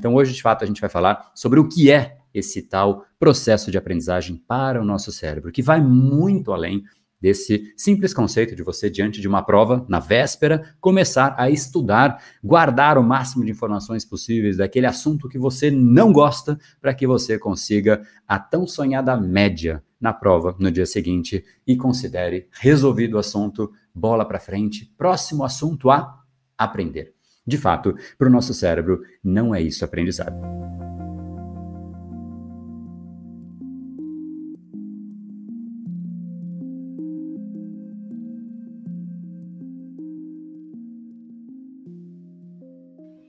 Então, hoje, de fato, a gente vai falar sobre o que é esse tal processo de aprendizagem para o nosso cérebro, que vai muito além desse simples conceito de você, diante de uma prova, na véspera, começar a estudar, guardar o máximo de informações possíveis daquele assunto que você não gosta, para que você consiga a tão sonhada média na prova no dia seguinte e considere resolvido o assunto, bola para frente, próximo assunto a aprender. De fato, para o nosso cérebro, não é isso aprendizado.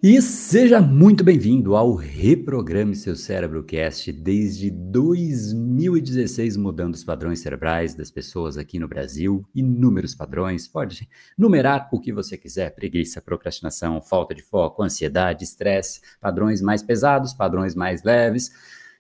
E seja muito bem-vindo ao Reprograme Seu Cérebro Cast desde 2016, mudando os padrões cerebrais das pessoas aqui no Brasil. Inúmeros padrões, pode numerar o que você quiser: preguiça, procrastinação, falta de foco, ansiedade, estresse, padrões mais pesados, padrões mais leves.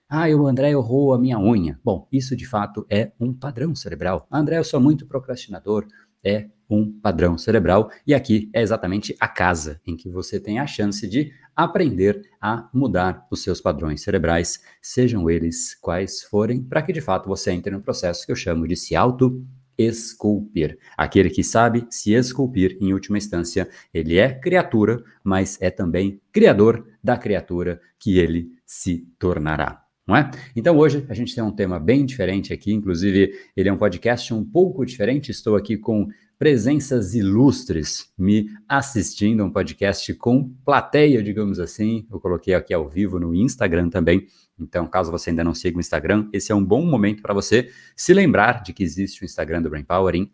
Ah, o André errou a minha unha. Bom, isso de fato é um padrão cerebral. André, eu sou muito procrastinador. É um padrão cerebral, e aqui é exatamente a casa em que você tem a chance de aprender a mudar os seus padrões cerebrais, sejam eles quais forem, para que de fato você entre no processo que eu chamo de se auto esculpir. Aquele que sabe se esculpir, em última instância, ele é criatura, mas é também criador da criatura que ele se tornará. Não é? Então hoje a gente tem um tema bem diferente aqui, inclusive ele é um podcast um pouco diferente. Estou aqui com presenças ilustres me assistindo a um podcast com plateia, digamos assim. Eu coloquei aqui ao vivo no Instagram também. Então, caso você ainda não siga o Instagram, esse é um bom momento para você se lembrar de que existe o Instagram do Brain Power em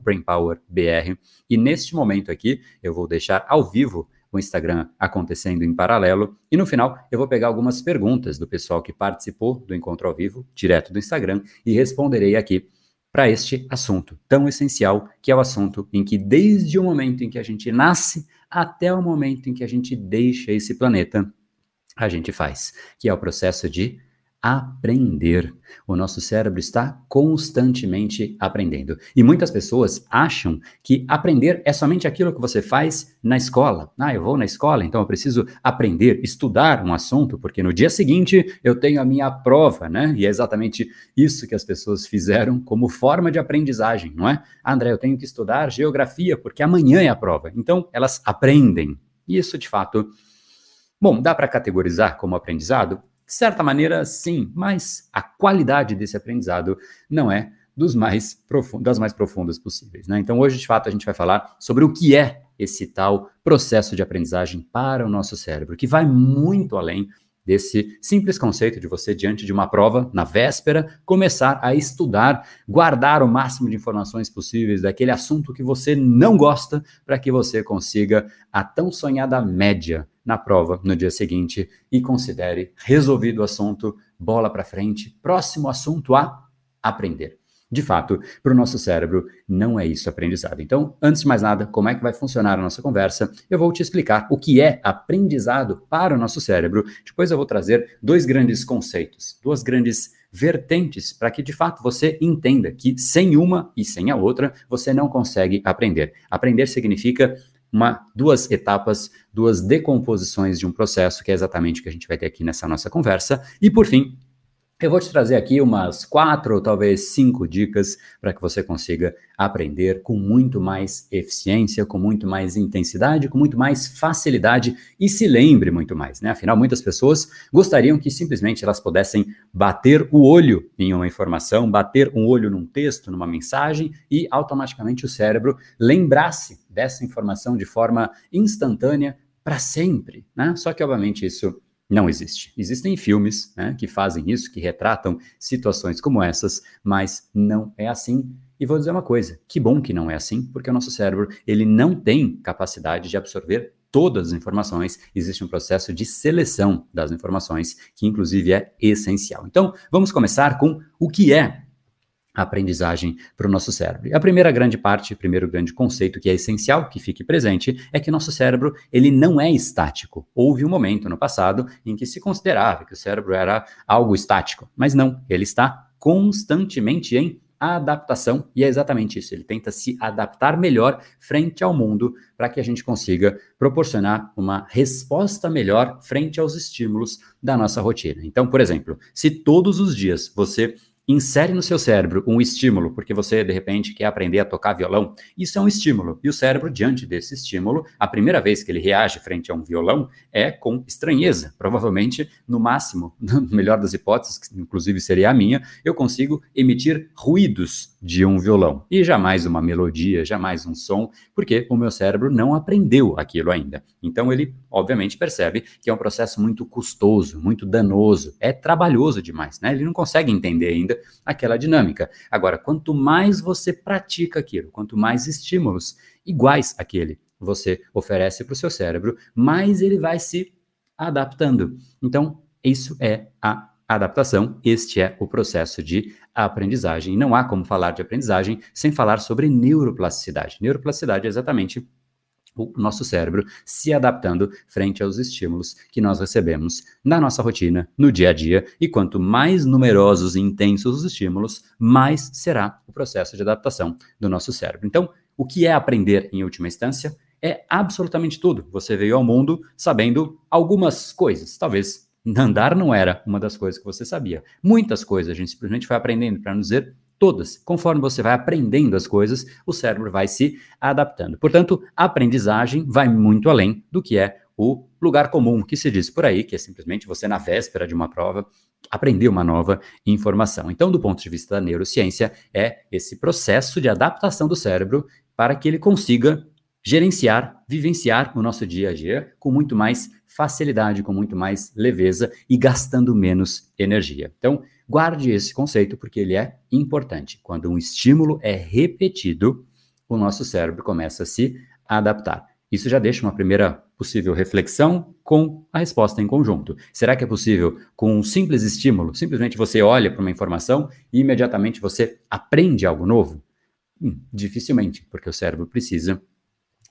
BrainPowerBR. E neste momento aqui, eu vou deixar ao vivo o Instagram acontecendo em paralelo. E no final, eu vou pegar algumas perguntas do pessoal que participou do encontro ao vivo, direto do Instagram, e responderei aqui para este assunto tão essencial, que é o assunto em que, desde o momento em que a gente nasce até o momento em que a gente deixa esse planeta, a gente faz, que é o processo de aprender. O nosso cérebro está constantemente aprendendo. E muitas pessoas acham que aprender é somente aquilo que você faz na escola. Ah, eu vou na escola, então eu preciso aprender, estudar um assunto, porque no dia seguinte eu tenho a minha prova, né? E é exatamente isso que as pessoas fizeram como forma de aprendizagem, não é? Ah, André, eu tenho que estudar geografia, porque amanhã é a prova. Então elas aprendem. E isso, de fato, bom, dá para categorizar como aprendizado? De certa maneira, sim, mas a qualidade desse aprendizado não é dos mais das mais profundas possíveis. Né? Então, hoje, de fato, a gente vai falar sobre o que é esse tal processo de aprendizagem para o nosso cérebro, que vai muito além desse simples conceito de você, diante de uma prova, na véspera, começar a estudar, guardar o máximo de informações possíveis daquele assunto que você não gosta, para que você consiga a tão sonhada média na prova no dia seguinte e considere resolvido o assunto, bola para frente, próximo assunto a aprender. De fato, para o nosso cérebro, não é isso aprendizado. Então, antes de mais nada, como é que vai funcionar a nossa conversa? Eu vou te explicar o que é aprendizado para o nosso cérebro. Depois eu vou trazer dois grandes conceitos, duas grandes vertentes para que de fato você entenda que sem uma e sem a outra você não consegue aprender. Aprender significa uma, duas etapas, duas decomposições de um processo, que é exatamente o que a gente vai ter aqui nessa nossa conversa. E por fim, eu vou te trazer aqui umas quatro ou talvez cinco dicas para que você consiga aprender com muito mais eficiência, com muito mais intensidade, com muito mais facilidade e se lembre muito mais, né? Afinal, muitas pessoas gostariam que simplesmente elas pudessem bater o olho em uma informação, bater um olho num texto, numa mensagem e automaticamente o cérebro lembrasse dessa informação de forma instantânea para sempre, né? Só que obviamente isso não existe. Existem filmes né, que fazem isso, que retratam situações como essas, mas não é assim. E vou dizer uma coisa: que bom que não é assim, porque o nosso cérebro ele não tem capacidade de absorver todas as informações. Existe um processo de seleção das informações que, inclusive, é essencial. Então, vamos começar com o que é aprendizagem para o nosso cérebro. E a primeira grande parte, o primeiro grande conceito que é essencial que fique presente é que nosso cérebro ele não é estático. Houve um momento no passado em que se considerava que o cérebro era algo estático, mas não, ele está constantemente em adaptação, e é exatamente isso. Ele tenta se adaptar melhor frente ao mundo para que a gente consiga proporcionar uma resposta melhor frente aos estímulos da nossa rotina. Então, por exemplo, se todos os dias você insere no seu cérebro um estímulo, porque você de repente quer aprender a tocar violão, isso é um estímulo. E o cérebro, diante desse estímulo, a primeira vez que ele reage frente a um violão é com estranheza. Provavelmente, no máximo, no melhor das hipóteses, que inclusive seria a minha, eu consigo emitir ruídos de um violão e jamais uma melodia, jamais um som, porque o meu cérebro não aprendeu aquilo ainda. Então ele, obviamente, percebe que é um processo muito custoso, muito danoso, é trabalhoso demais, né? Ele não consegue entender ainda aquela dinâmica. Agora, quanto mais você pratica aquilo, quanto mais estímulos iguais àquele você oferece para o seu cérebro, mais ele vai se adaptando. Então, isso é a adaptação, este é o processo de aprendizagem. Não há como falar de aprendizagem sem falar sobre neuroplasticidade. Neuroplasticidade é exatamente o nosso cérebro se adaptando frente aos estímulos que nós recebemos na nossa rotina, no dia a dia, e quanto mais numerosos e intensos os estímulos, mais será o processo de adaptação do nosso cérebro. Então, o que é aprender em última instância? É absolutamente tudo. Você veio ao mundo sabendo algumas coisas, talvez andar não era uma das coisas que você sabia. Muitas coisas a gente simplesmente foi aprendendo para não dizer todas. Conforme você vai aprendendo as coisas, o cérebro vai se adaptando. Portanto, a aprendizagem vai muito além do que é o lugar comum que se diz por aí, que é simplesmente você, na véspera de uma prova, aprender uma nova informação. Então, do ponto de vista da neurociência, é esse processo de adaptação do cérebro para que ele consiga gerenciar, vivenciar o nosso dia a dia com muito mais facilidade, com muito mais leveza e gastando menos energia. Então, Guarde esse conceito porque ele é importante. Quando um estímulo é repetido, o nosso cérebro começa a se adaptar. Isso já deixa uma primeira possível reflexão com a resposta em conjunto. Será que é possível, com um simples estímulo, simplesmente você olha para uma informação e imediatamente você aprende algo novo? Hum, dificilmente, porque o cérebro precisa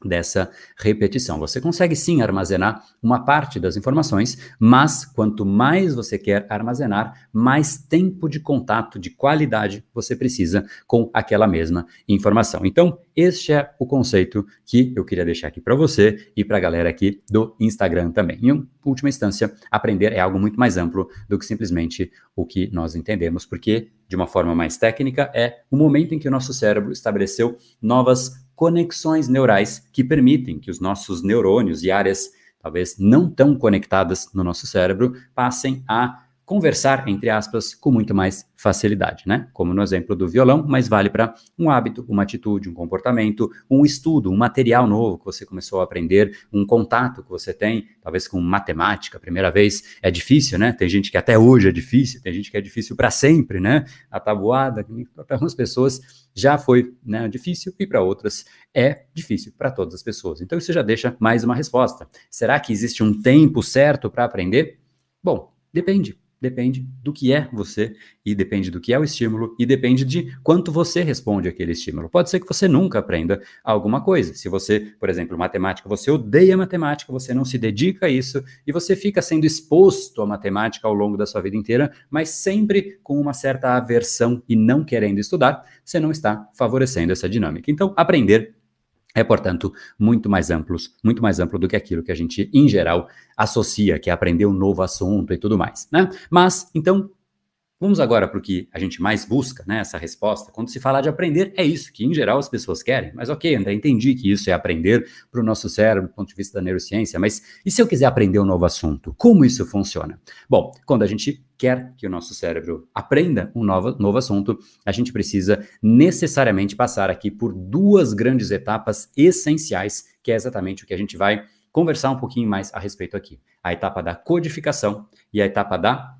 dessa repetição. Você consegue sim armazenar uma parte das informações, mas quanto mais você quer armazenar, mais tempo de contato de qualidade você precisa com aquela mesma informação. Então, este é o conceito que eu queria deixar aqui para você e para a galera aqui do Instagram também. Em última instância, aprender é algo muito mais amplo do que simplesmente o que nós entendemos, porque de uma forma mais técnica é o momento em que o nosso cérebro estabeleceu novas conexões neurais que permitem que os nossos neurônios e áreas talvez não tão conectadas no nosso cérebro passem a conversar, entre aspas, com muito mais facilidade, né? Como no exemplo do violão, mas vale para um hábito, uma atitude, um comportamento, um estudo, um material novo que você começou a aprender, um contato que você tem, talvez com matemática, primeira vez, é difícil, né? Tem gente que até hoje é difícil, tem gente que é difícil para sempre, né? A tabuada, para algumas pessoas já foi né, difícil e para outras é difícil para todas as pessoas. Então isso já deixa mais uma resposta. Será que existe um tempo certo para aprender? Bom, depende depende do que é você e depende do que é o estímulo e depende de quanto você responde àquele estímulo. Pode ser que você nunca aprenda alguma coisa. Se você, por exemplo, matemática, você odeia matemática, você não se dedica a isso e você fica sendo exposto à matemática ao longo da sua vida inteira, mas sempre com uma certa aversão e não querendo estudar, você não está favorecendo essa dinâmica. Então, aprender é, portanto, muito mais amplos, muito mais amplo do que aquilo que a gente, em geral, associa, que é aprender um novo assunto e tudo mais, né? Mas, então, vamos agora para o que a gente mais busca, né? Essa resposta. Quando se fala de aprender, é isso que, em geral, as pessoas querem. Mas, ok, André, entendi que isso é aprender para o nosso cérebro, do ponto de vista da neurociência, mas e se eu quiser aprender um novo assunto? Como isso funciona? Bom, quando a gente quer que o nosso cérebro aprenda um novo, novo assunto, a gente precisa necessariamente passar aqui por duas grandes etapas essenciais, que é exatamente o que a gente vai conversar um pouquinho mais a respeito aqui. A etapa da codificação e a etapa da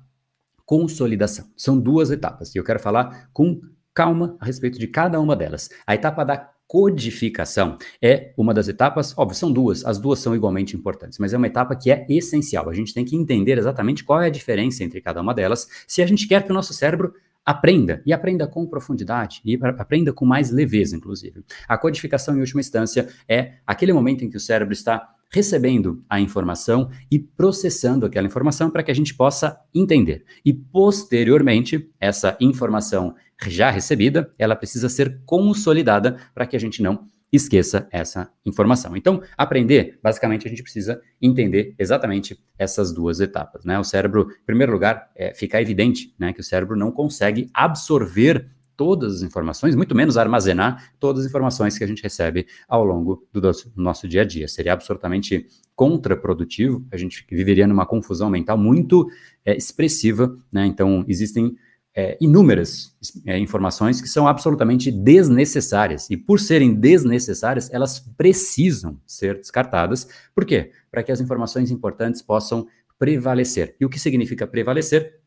consolidação. São duas etapas e eu quero falar com calma a respeito de cada uma delas. A etapa da codificação é uma das etapas, óbvio, são duas, as duas são igualmente importantes, mas é uma etapa que é essencial. A gente tem que entender exatamente qual é a diferença entre cada uma delas, se a gente quer que o nosso cérebro aprenda, e aprenda com profundidade, e aprenda com mais leveza, inclusive. A codificação, em última instância, é aquele momento em que o cérebro está recebendo a informação e processando aquela informação para que a gente possa entender. E posteriormente, essa informação já recebida, ela precisa ser consolidada para que a gente não esqueça essa informação. Então, aprender, basicamente, a gente precisa entender exatamente essas duas etapas. Né? O cérebro, em primeiro lugar, é, fica evidente né, que o cérebro não consegue absorver todas as informações, muito menos armazenar todas as informações que a gente recebe ao longo do nosso, dia a dia. Seria absolutamente contraprodutivo, a gente viveria numa confusão mental muito é, expressiva, né? Então, existem é, inúmeras é, informações que são absolutamente desnecessárias. E por serem desnecessárias, elas precisam ser descartadas. Por quê? Para que as informações importantes possam prevalecer. E o que significa prevalecer?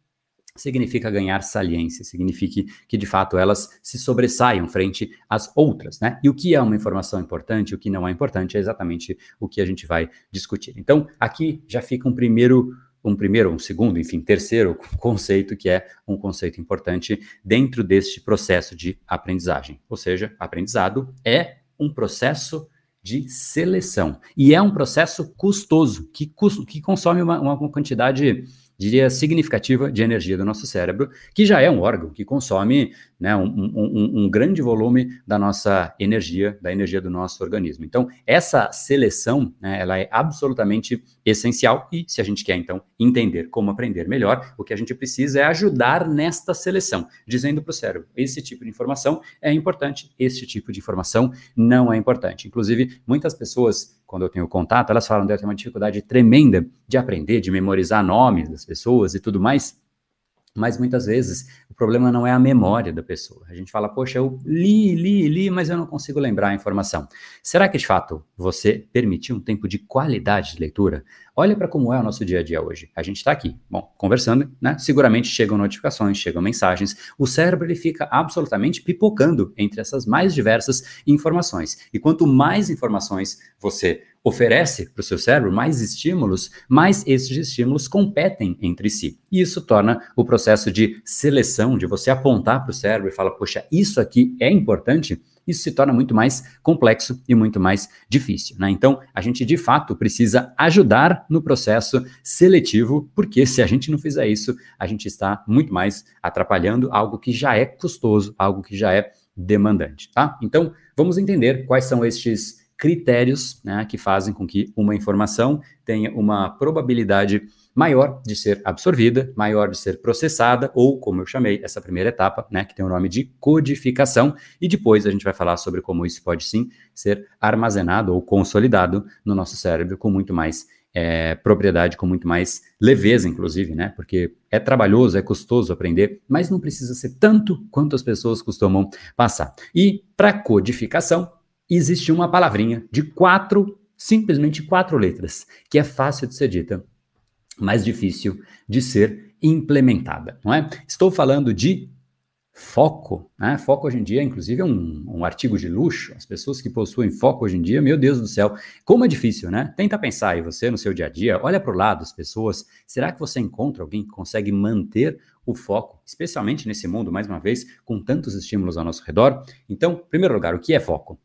Significa ganhar saliência, significa que de fato elas se sobressaiam frente às outras, né? E o que é uma informação importante, o que não é importante, é exatamente o que a gente vai discutir. Então, aqui já fica um primeiro um primeiro, um segundo, enfim, terceiro conceito, que é um conceito importante dentro deste processo de aprendizagem. Ou seja, aprendizado é um processo de seleção. E é um processo custoso, que, que consome uma, uma quantidade diria, significativa de energia do nosso cérebro, que já é um órgão que consome né, um, um, um, grande volume da nossa energia, da energia do nosso organismo. Então, essa seleção, né, ela é absolutamente essencial e se a gente quer, então, entender como aprender melhor, o que a gente precisa é ajudar nesta seleção, dizendo para o cérebro, esse tipo de informação é importante, esse tipo de informação não é importante. Inclusive, muitas pessoas quando eu tenho contato, elas falam que eu tenho uma dificuldade tremenda de aprender, de memorizar nomes das pessoas e tudo mais. Mas muitas vezes o problema não é a memória da pessoa. A gente fala, poxa, eu li, li, li, mas eu não consigo lembrar a informação. Será que de fato você permitiu um tempo de qualidade de leitura? Olha para como é o nosso dia a dia hoje. A gente está aqui, bom, conversando, né? Seguramente chegam notificações, chegam mensagens. O cérebro ele fica absolutamente pipocando entre essas mais diversas informações. E quanto mais informações você oferece para o seu cérebro mais estímulos, mais esses estímulos competem entre si. E isso torna o processo de seleção, de você apontar para o cérebro e falar, poxa, isso aqui é importante, isso se torna muito mais complexo e muito mais difícil. Né? Então, a gente de fato precisa ajudar no processo seletivo, porque se a gente não fizer isso, a gente está muito mais atrapalhando algo que já é custoso, algo que já é demandante. Tá? Então, vamos entender quais são estes critérios né, que fazem com que uma informação tenha uma probabilidade maior de ser absorvida, maior de ser processada, ou, como eu chamei, essa primeira etapa, né, que tem o nome de codificação, e depois a gente vai falar sobre como isso pode sim ser armazenado ou consolidado no nosso cérebro com muito mais é, propriedade, com muito mais leveza, inclusive, né? Porque é trabalhoso, é custoso aprender, mas não precisa ser tanto quanto as pessoas costumam passar. E para codificação, existe uma palavrinha de quatro, simplesmente quatro letras, que é fácil de ser dita, mas difícil de ser implementada, não é? Estou falando de foco, né? Foco hoje em dia, inclusive, é um, um, artigo de luxo. As pessoas que possuem foco hoje em dia, meu Deus do céu, como é difícil, né? Tenta pensar aí, você no seu dia a dia, olha para o lado, as pessoas. Será que você encontra alguém que consegue manter o foco, especialmente nesse mundo, mais uma vez, com tantos estímulos ao nosso redor? Então, em primeiro lugar, o que é foco?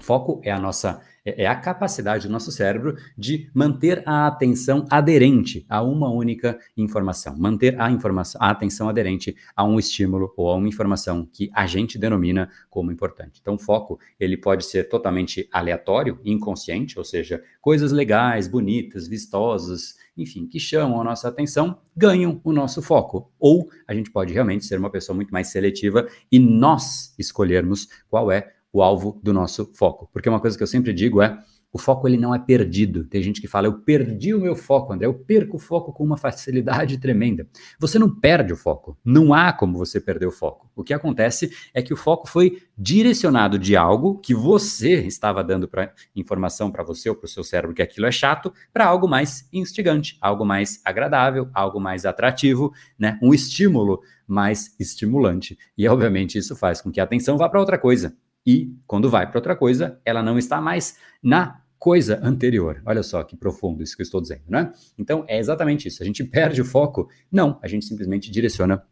Foco é a nossa é, é a capacidade do nosso cérebro de manter a atenção aderente a uma única informação, manter a informação, a atenção aderente a um estímulo ou a uma informação que a gente denomina como importante. Então, o foco ele pode ser totalmente aleatório, inconsciente, ou seja, coisas legais, bonitas, vistosas, enfim, que chamam a nossa atenção, ganham o nosso foco. Ou a gente pode realmente ser uma pessoa muito mais seletiva e nós escolhermos qual é o alvo do nosso foco. Porque uma coisa que eu sempre digo é, o foco ele não é perdido. Tem gente que fala, eu perdi o meu foco, André, eu perco o foco com uma facilidade tremenda. Você não perde o foco, não há como você perder o foco. O que acontece é que o foco foi direcionado de algo que você estava dando informação para você ou para o seu cérebro que aquilo é chato, para algo mais instigante, algo mais agradável, algo mais atrativo, né? Um estímulo mais estimulante. E obviamente isso faz com que a atenção vá para outra coisa e quando vai para outra coisa, ela não está mais na coisa anterior. Olha só que profundo isso que eu estou dizendo, né? Então é exatamente isso. A gente perde o foco? Não, a gente simplesmente direciona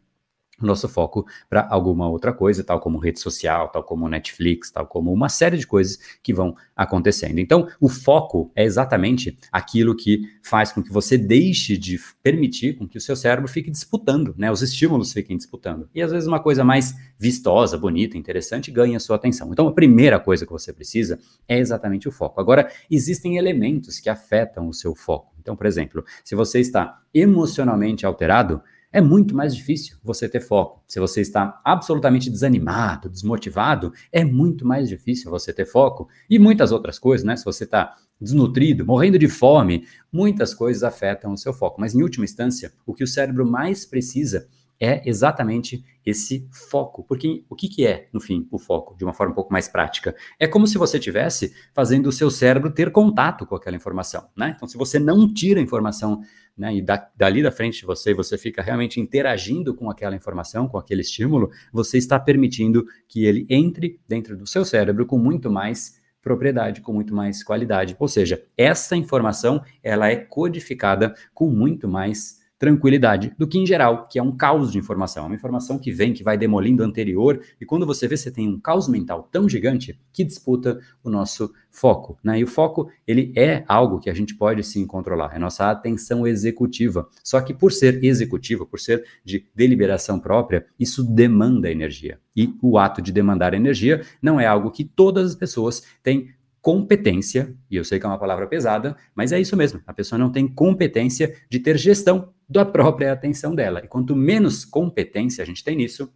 nosso foco para alguma outra coisa, tal como rede social, tal como Netflix, tal como uma série de coisas que vão acontecendo. Então, o foco é exatamente aquilo que faz com que você deixe de permitir com que o seu cérebro fique disputando, né? Os estímulos fiquem disputando. E às vezes uma coisa mais vistosa, bonita, interessante ganha sua atenção. Então, a primeira coisa que você precisa é exatamente o foco. Agora, existem elementos que afetam o seu foco. Então, por exemplo, se você está emocionalmente alterado, é muito mais difícil você ter foco. Se você está absolutamente desanimado, desmotivado, é muito mais difícil você ter foco. E muitas outras coisas, né? Se você está desnutrido, morrendo de fome, muitas coisas afetam o seu foco. Mas, em última instância, o que o cérebro mais precisa é exatamente esse foco. Porque o que, que é, no fim, o foco, de uma forma um pouco mais prática? É como se você estivesse fazendo o seu cérebro ter contato com aquela informação. Né? Então, se você não tira a informação né, e da, dali da frente de você, você fica realmente interagindo com aquela informação, com aquele estímulo, você está permitindo que ele entre dentro do seu cérebro com muito mais propriedade, com muito mais qualidade. Ou seja, essa informação ela é codificada com muito mais tranquilidade do que em geral, que é um caos de informação. É uma informação que vem, que vai demolindo a anterior, e quando você vê, você tem um caos mental tão gigante que disputa o nosso foco. Né? E o foco, ele é algo que a gente pode sim controlar, é nossa atenção executiva. Só que por ser executiva, por ser de deliberação própria, isso demanda energia. E o ato de demandar energia não é algo que todas as pessoas têm competência, e eu sei que é uma palavra pesada, mas é isso mesmo. A pessoa não tem competência de ter gestão da própria atenção dela. E quanto menos competência a gente tem nisso,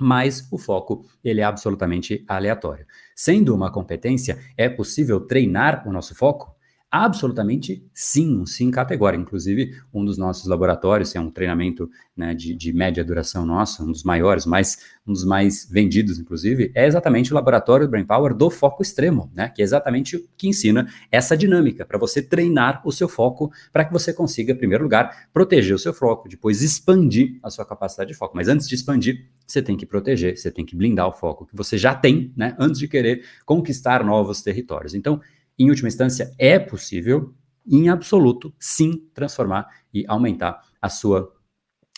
mais o foco ele é absolutamente aleatório. Sendo uma competência, é possível treinar o nosso foco? Absolutamente sim, um sim categórico. Inclusive, um dos nossos laboratórios, é um treinamento né, de, de, média duração nosso, um dos maiores, mais, um dos mais vendidos, inclusive, é exatamente o laboratório Brain Power do foco extremo, né, que é exatamente o que ensina essa dinâmica, para você treinar o seu foco, para que você consiga, em primeiro lugar, proteger o seu foco, depois expandir a sua capacidade de foco. Mas antes de expandir, você tem que proteger, você tem que blindar o foco que você já tem, né, antes de querer conquistar novos territórios. Então, em última instância, é possível, em absoluto, sim, transformar e aumentar a sua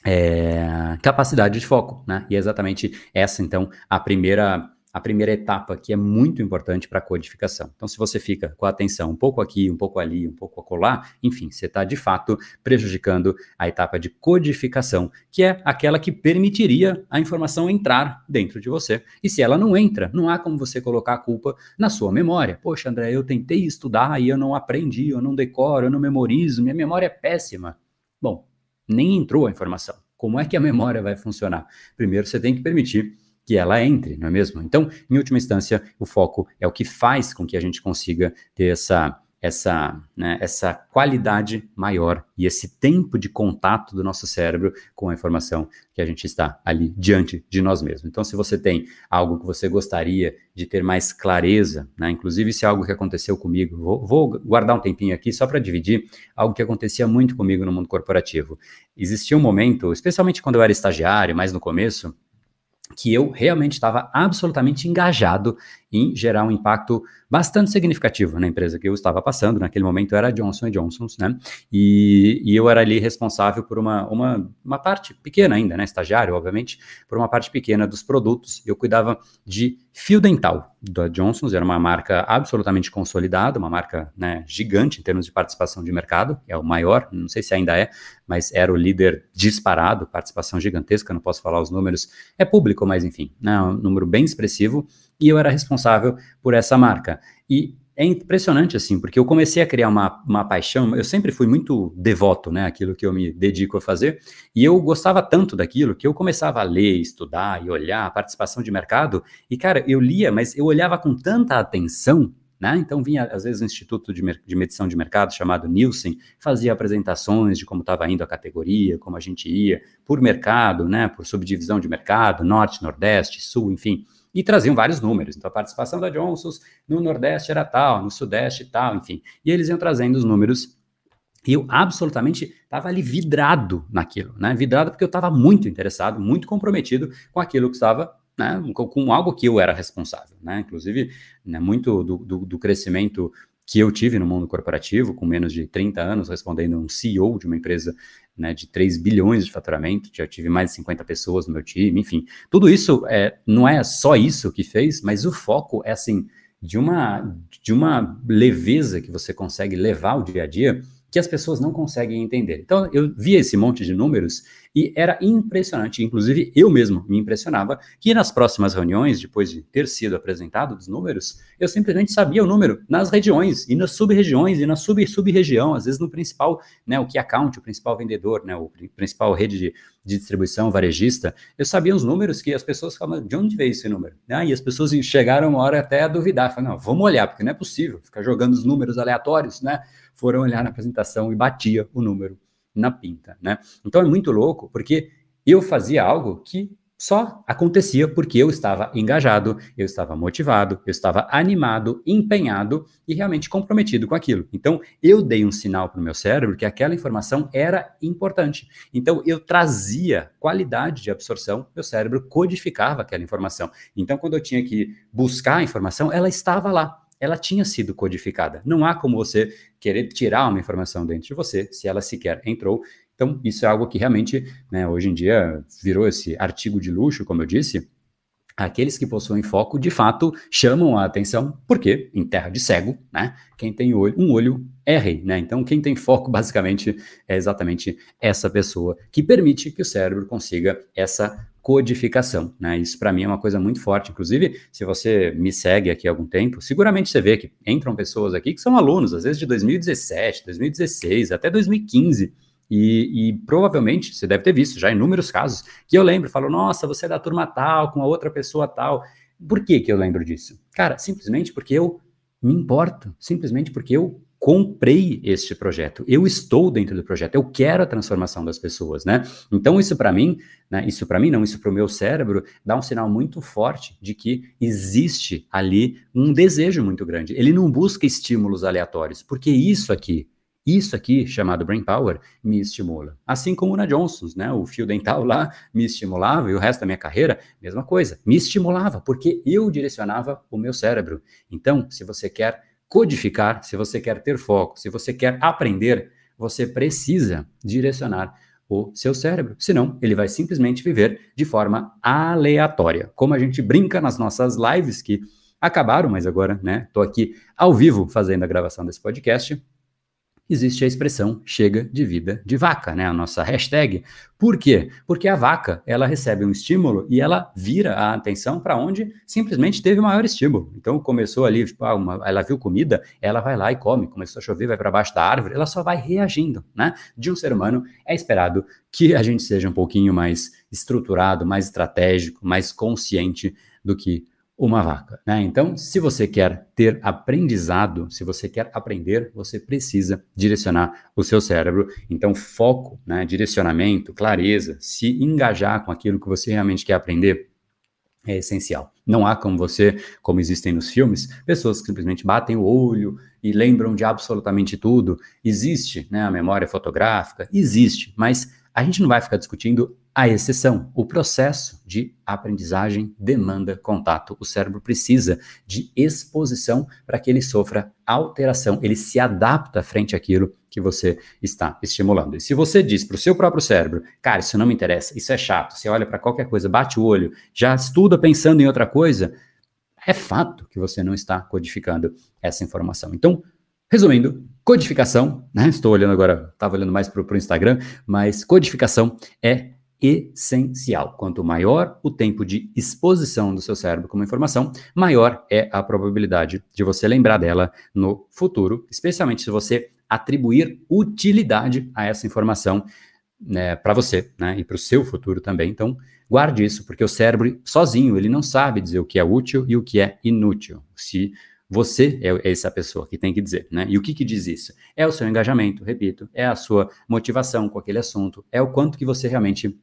é, capacidade de foco, né? E é exatamente essa, então, a primeira a primeira etapa que é muito importante para a codificação. Então, se você fica com a atenção um pouco aqui, um pouco ali, um pouco acolá, enfim, você está de fato prejudicando a etapa de codificação, que é aquela que permitiria a informação entrar dentro de você. E se ela não entra, não há como você colocar a culpa na sua memória. Poxa, André, eu tentei estudar e eu não aprendi, eu não decoro, eu não memorizo, minha memória é péssima. Bom, nem entrou a informação. Como é que a memória vai funcionar? Primeiro, você tem que permitir que ela entre, não é mesmo? Então, em última instância, o foco é o que faz com que a gente consiga ter essa essa, né, essa qualidade maior e esse tempo de contato do nosso cérebro com a informação que a gente está ali diante de nós mesmos. Então, se você tem algo que você gostaria de ter mais clareza, né, inclusive se é algo que aconteceu comigo, vou, vou guardar um tempinho aqui só para dividir algo que acontecia muito comigo no mundo corporativo. Existia um momento, especialmente quando eu era estagiário, mais no começo, que eu realmente estava absolutamente engajado em gerar um impacto bastante significativo na empresa que eu estava passando. Naquele momento era Johnson Johnson, né? E, e, eu era ali responsável por uma, uma, uma parte pequena ainda, né? Estagiário, obviamente, por uma parte pequena dos produtos. Eu cuidava de fio dental da Johnson's, era uma marca absolutamente consolidada, uma marca né, gigante em termos de participação de mercado, é o maior, não sei se ainda é, mas era o líder disparado, participação gigantesca, não posso falar os números, é público, mas enfim, né, um número bem expressivo e eu era responsável por essa marca. E é impressionante, assim, porque eu comecei a criar uma, uma paixão, eu sempre fui muito devoto, né, aquilo que eu me dedico a fazer, e eu gostava tanto daquilo que eu começava a ler, estudar e olhar a participação de mercado, e, cara, eu lia, mas eu olhava com tanta atenção, né, então vinha, às vezes, um instituto de, de medição de mercado chamado Nielsen, fazia apresentações de como estava indo a categoria, como a gente ia, por mercado, né, por subdivisão de mercado, norte, nordeste, sul, enfim, e traziam vários números. Então, a participação da Johnson's no Nordeste era tal, no Sudeste tal, enfim. E eles iam trazendo os números e eu absolutamente estava ali vidrado naquilo, né? Vidrado porque eu estava muito interessado, muito comprometido com aquilo que estava, né? Com, com, algo que eu era responsável, né? Inclusive, né, muito do, do, do crescimento que eu tive no mundo corporativo, com menos de 30 anos, respondendo um CEO de uma empresa né, de 3 bilhões de faturamento, já tive mais de 50 pessoas no meu time, enfim. Tudo isso é, não é só isso que fez, mas o foco é assim, de uma, de uma leveza que você consegue levar o dia a dia que as pessoas não conseguem entender. Então, eu via esse monte de números e era impressionante. Inclusive, eu mesmo me impressionava que nas próximas reuniões, depois de ter sido apresentado os números, eu simplesmente sabia o número nas regiões e nas sub-regiões e na sub-sub-região, às vezes no principal, né, o que account, o principal vendedor, né, o principal rede de, de distribuição varejista, eu sabia os números que as pessoas falavam, de onde veio esse número? Ah, e as pessoas chegaram uma hora até a duvidar, falaram, não, vamos olhar, porque não é possível ficar jogando os números aleatórios, né? Foram olhar na apresentação e batia o número na pinta, né? Então é muito louco, porque eu fazia algo que só acontecia porque eu estava engajado, eu estava motivado, eu estava animado, empenhado e realmente comprometido com aquilo. Então, eu dei um sinal para o meu cérebro que aquela informação era importante. Então, eu trazia qualidade de absorção, meu cérebro codificava aquela informação. Então, quando eu tinha que buscar a informação, ela estava lá ela tinha sido codificada. Não há como você querer tirar uma informação dentro de você se ela sequer entrou. Então, isso é algo que realmente, né, hoje em dia, virou esse artigo de luxo, como eu disse. Aqueles que possuem foco, de fato, chamam a atenção, porque em terra de cego, né, quem tem olho, um olho é rei, né? Então, quem tem foco, basicamente, é exatamente essa pessoa que permite que o cérebro consiga essa codificação, né? Isso para mim é uma coisa muito forte. Inclusive, se você me segue aqui há algum tempo, seguramente você vê que entram pessoas aqui que são alunos, às vezes de 2017, 2016, até 2015. E, e, provavelmente você deve ter visto já inúmeros casos que eu lembro, falo, nossa, você é da turma tal, com a outra pessoa tal. Por que, que eu lembro disso? Cara, simplesmente porque eu me importo, simplesmente porque eu comprei este projeto, eu estou dentro do projeto, eu quero a transformação das pessoas, né? Então isso para mim, né, isso para mim não, isso para o meu cérebro dá um sinal muito forte de que existe ali um desejo muito grande. Ele não busca estímulos aleatórios, porque isso aqui, isso aqui chamado brain power me estimula. Assim como na Johnson's, né? O fio dental lá me estimulava e o resto da minha carreira, mesma coisa, me estimulava porque eu direcionava o meu cérebro. Então, se você quer codificar, se você quer ter foco, se você quer aprender, você precisa direcionar o seu cérebro. Senão, ele vai simplesmente viver de forma aleatória. Como a gente brinca nas nossas lives que acabaram, mas agora, né, tô aqui ao vivo fazendo a gravação desse podcast existe a expressão chega de vida de vaca, né? A nossa hashtag. Por quê? Porque a vaca, ela recebe um estímulo e ela vira a atenção para onde simplesmente teve o maior estímulo. Então começou ali, tipo, ah, uma, ela viu comida, ela vai lá e come. Começou a chover, vai para baixo da árvore, ela só vai reagindo, né? De um ser humano é esperado que a gente seja um pouquinho mais estruturado, mais estratégico, mais consciente do que uma vaca. Né? Então, se você quer ter aprendizado, se você quer aprender, você precisa direcionar o seu cérebro. Então, foco, né? direcionamento, clareza, se engajar com aquilo que você realmente quer aprender é essencial. Não há como você, como existem nos filmes, pessoas que simplesmente batem o olho e lembram de absolutamente tudo. Existe né, a memória fotográfica, existe, mas a gente não vai ficar discutindo a exceção. O processo de aprendizagem demanda contato. O cérebro precisa de exposição para que ele sofra alteração, ele se adapta frente àquilo que você está estimulando. E se você diz para o seu próprio cérebro, cara, isso não me interessa, isso é chato, você olha para qualquer coisa, bate o olho, já estuda pensando em outra coisa, é fato que você não está codificando essa informação. Então, Resumindo, codificação, né? Estou olhando agora, estava olhando mais para o Instagram, mas codificação é essencial. Quanto maior o tempo de exposição do seu cérebro com uma informação, maior é a probabilidade de você lembrar dela no futuro, especialmente se você atribuir utilidade a essa informação né, para você né, e para o seu futuro também. Então, guarde isso, porque o cérebro sozinho ele não sabe dizer o que é útil e o que é inútil. Se você é essa pessoa que tem que dizer, né? E o que, que diz isso? É o seu engajamento, repito, é a sua motivação com aquele assunto, é o quanto que você realmente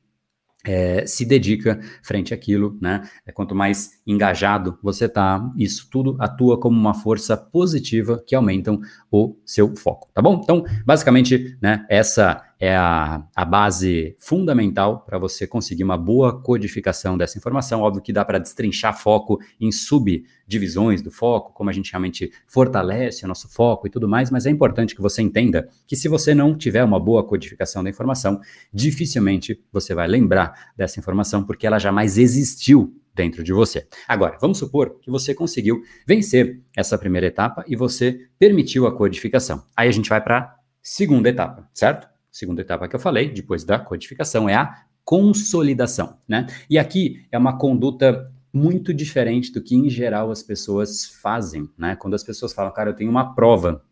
é, se dedica frente àquilo, né? É, quanto mais engajado você tá, isso tudo atua como uma força positiva que aumentam o seu foco, tá bom? Então, basicamente, né, essa é a, a base fundamental para você conseguir uma boa codificação dessa informação. Óbvio que dá para destrinchar foco em subdivisões do foco, como a gente realmente fortalece o nosso foco e tudo mais, mas é importante que você entenda que se você não tiver uma boa codificação da informação, dificilmente você vai lembrar dessa informação porque ela jamais existiu dentro de você. Agora, vamos supor que você conseguiu vencer essa primeira etapa e você permitiu a codificação. Aí a gente vai para a segunda etapa, certo? Segunda etapa que eu falei, depois da codificação, é a consolidação, né? E aqui é uma conduta muito diferente do que em geral as pessoas fazem, né? Quando as pessoas falam, cara, eu tenho uma prova,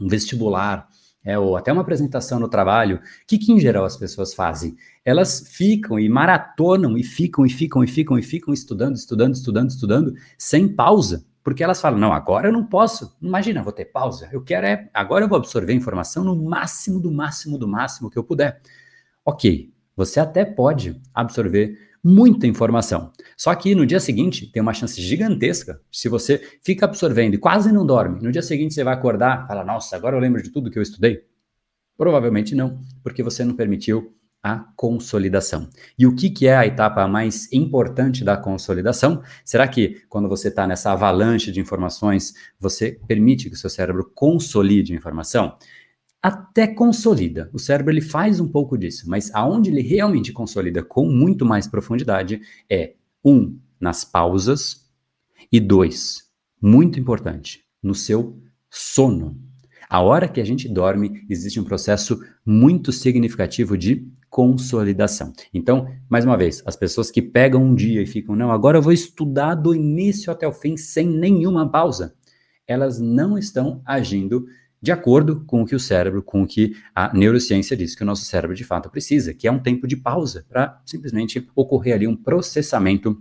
um vestibular, é, ou até uma apresentação no trabalho, o que, que em geral as pessoas fazem? Elas ficam e maratonam e ficam e ficam e ficam e ficam estudando, estudando, estudando, estudando, sem pausa. Porque elas falam, não, agora eu não posso. Imagina, vou ter pausa. Eu quero é, agora eu vou absorver informação no máximo, do máximo, do máximo que eu puder. Ok, você até pode absorver muita informação. Só que no dia seguinte tem uma chance gigantesca. Se você fica absorvendo e quase não dorme, no dia seguinte você vai acordar e falar: Nossa, agora eu lembro de tudo que eu estudei? Provavelmente não, porque você não permitiu a consolidação. E o que, que é a etapa mais importante da consolidação? Será que quando você está nessa avalanche de informações, você permite que o seu cérebro consolide a informação? até consolida. O cérebro ele faz um pouco disso, mas aonde ele realmente consolida com muito mais profundidade é um nas pausas e dois, muito importante, no seu sono. A hora que a gente dorme, existe um processo muito significativo de consolidação. Então, mais uma vez, as pessoas que pegam um dia e ficam, não, agora eu vou estudar do início até o fim sem nenhuma pausa, elas não estão agindo de acordo com o que o cérebro, com o que a neurociência diz que o nosso cérebro de fato precisa, que é um tempo de pausa para simplesmente ocorrer ali um processamento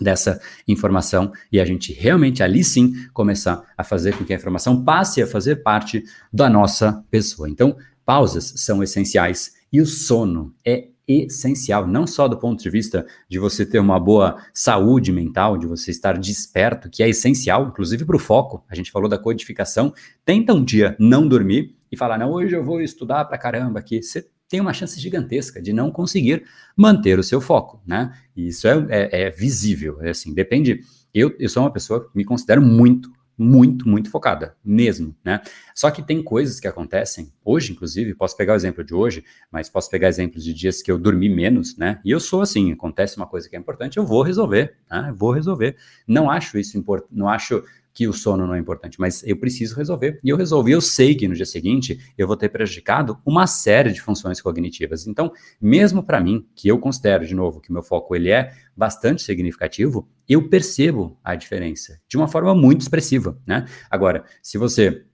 dessa informação e a gente realmente ali sim começar a fazer com que a informação passe a fazer parte da nossa pessoa. Então, pausas são essenciais e o sono é essencial, não só do ponto de vista de você ter uma boa saúde mental, de você estar desperto, que é essencial, inclusive para o foco. A gente falou da codificação. Tenta um dia não dormir e falar, não, hoje eu vou estudar para caramba aqui. Você tem uma chance gigantesca de não conseguir manter o seu foco, né? E isso é, é, é visível, é assim, depende. Eu, eu sou uma pessoa que me considero muito muito, muito focada, mesmo, né? Só que tem coisas que acontecem, hoje, inclusive, posso pegar o exemplo de hoje, mas posso pegar exemplos de dias que eu dormi menos, né? E eu sou assim, acontece uma coisa que é importante, eu vou resolver, né? Vou resolver. Não acho isso importante, não acho que o sono não é importante, mas eu preciso resolver. E eu resolvi, eu sei que no dia seguinte eu vou ter prejudicado uma série de funções cognitivas. Então, mesmo para mim, que eu considero, de novo, que o meu foco ele é bastante significativo, eu percebo a diferença de uma forma muito expressiva, né? Agora, se você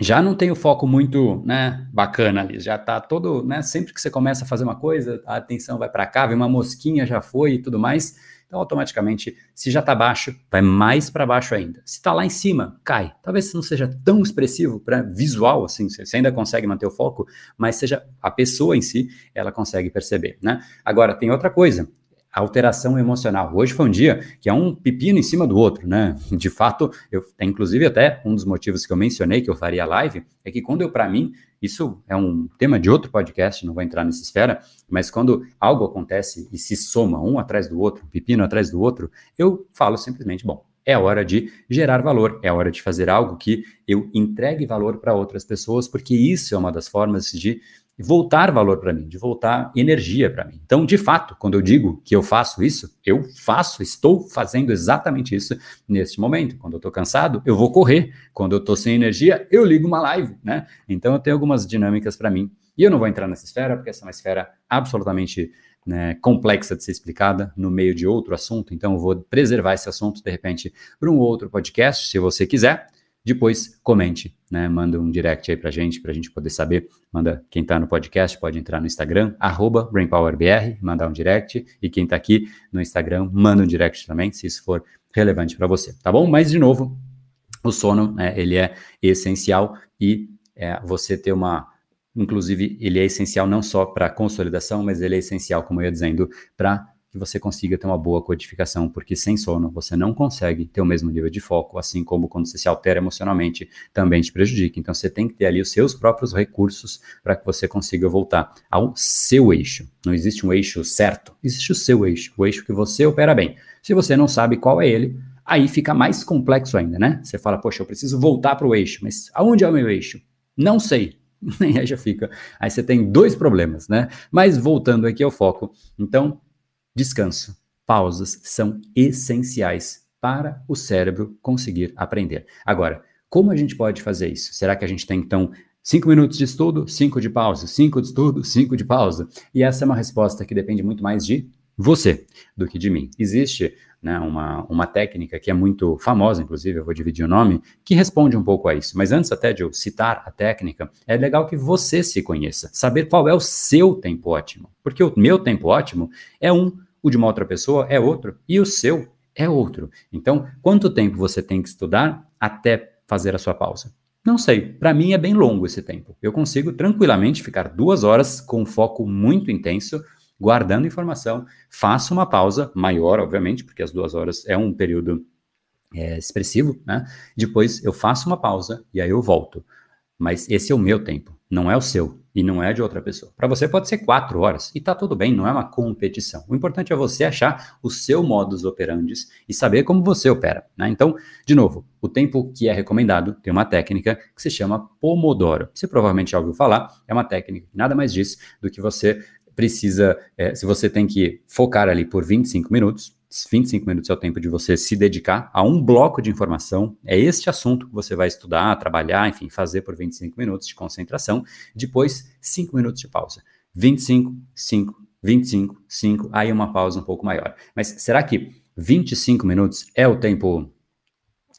já não tem o foco muito, né, bacana ali, já tá todo, né, sempre que você começa a fazer uma coisa, a atenção vai para cá, vem uma mosquinha já foi e tudo mais, então, automaticamente, se já está baixo, vai mais para baixo ainda. Se está lá em cima, cai. Talvez não seja tão expressivo para visual, assim, você ainda consegue manter o foco, mas seja a pessoa em si, ela consegue perceber, né? Agora, tem outra coisa alteração emocional. Hoje foi um dia que é um pepino em cima do outro, né? De fato, eu, inclusive até um dos motivos que eu mencionei que eu faria live é que quando eu, para mim, isso é um tema de outro podcast, não vou entrar nessa esfera, mas quando algo acontece e se soma um atrás do outro, um pepino atrás do outro, eu falo simplesmente, bom, é hora de gerar valor, é hora de fazer algo que eu entregue valor para outras pessoas, porque isso é uma das formas de voltar valor para mim, de voltar energia para mim. Então, de fato, quando eu digo que eu faço isso, eu faço, estou fazendo exatamente isso neste momento. Quando eu estou cansado, eu vou correr. Quando eu estou sem energia, eu ligo uma live, né? Então, eu tenho algumas dinâmicas para mim. E eu não vou entrar nessa esfera, porque essa é uma esfera absolutamente né, complexa de ser explicada no meio de outro assunto. Então, eu vou preservar esse assunto, de repente, para um outro podcast, se você quiser. Depois comente, né? Manda um direct aí pra gente, pra gente poder saber. Manda quem tá no podcast, pode entrar no Instagram, arroba BrainPowerBR, mandar um direct. E quem tá aqui no Instagram, manda um direct também, se isso for relevante para você, tá bom? Mas, de novo, o sono, né, ele é essencial e é, você ter uma. Inclusive, ele é essencial não só para consolidação, mas ele é essencial, como eu ia dizendo, para que você consiga ter uma boa codificação, porque sem sono você não consegue ter o mesmo nível de foco, assim como quando você se altera emocionalmente também te prejudica. Então você tem que ter ali os seus próprios recursos para que você consiga voltar ao seu eixo. Não existe um eixo certo, existe o seu eixo, o eixo que você opera bem. Se você não sabe qual é ele, aí fica mais complexo ainda, né? Você fala, poxa, eu preciso voltar para o eixo, mas aonde é o meu eixo? Não sei. aí já fica. Aí você tem dois problemas, né? Mas voltando aqui ao foco, então, descanso, pausas são essenciais para o cérebro conseguir aprender. Agora, como a gente pode fazer isso? Será que a gente tem então cinco minutos de estudo, cinco de pausa, cinco de estudo, cinco de pausa? E essa é uma resposta que depende muito mais de você do que de mim. Existe né, uma, uma técnica que é muito famosa, inclusive, eu vou dividir o nome, que responde um pouco a isso. Mas antes até de eu citar a técnica, é legal que você se conheça, saber qual é o seu tempo ótimo. Porque o meu tempo ótimo é um, o de uma outra pessoa é outro, e o seu é outro. Então, quanto tempo você tem que estudar até fazer a sua pausa? Não sei, para mim é bem longo esse tempo. Eu consigo tranquilamente ficar duas horas com um foco muito intenso guardando informação, faço uma pausa maior, obviamente, porque as duas horas é um período é, expressivo, né? Depois eu faço uma pausa e aí eu volto. Mas esse é o meu tempo, não é o seu e não é de outra pessoa. Para você pode ser quatro horas e tá tudo bem, não é uma competição. O importante é você achar o seu modus operandi e saber como você opera. Né? Então, de novo, o tempo que é recomendado tem uma técnica que se chama Pomodoro. Você provavelmente já ouviu falar, é uma técnica que nada mais diz do que você precisa, é, se você tem que focar ali por 25 minutos, 25 minutos é o tempo de você se dedicar a um bloco de informação, é este assunto que você vai estudar, trabalhar, enfim, fazer por 25 minutos de concentração, depois 5 minutos de pausa. 25, 5, 25, 5, aí uma pausa um pouco maior. Mas será que 25 minutos é o tempo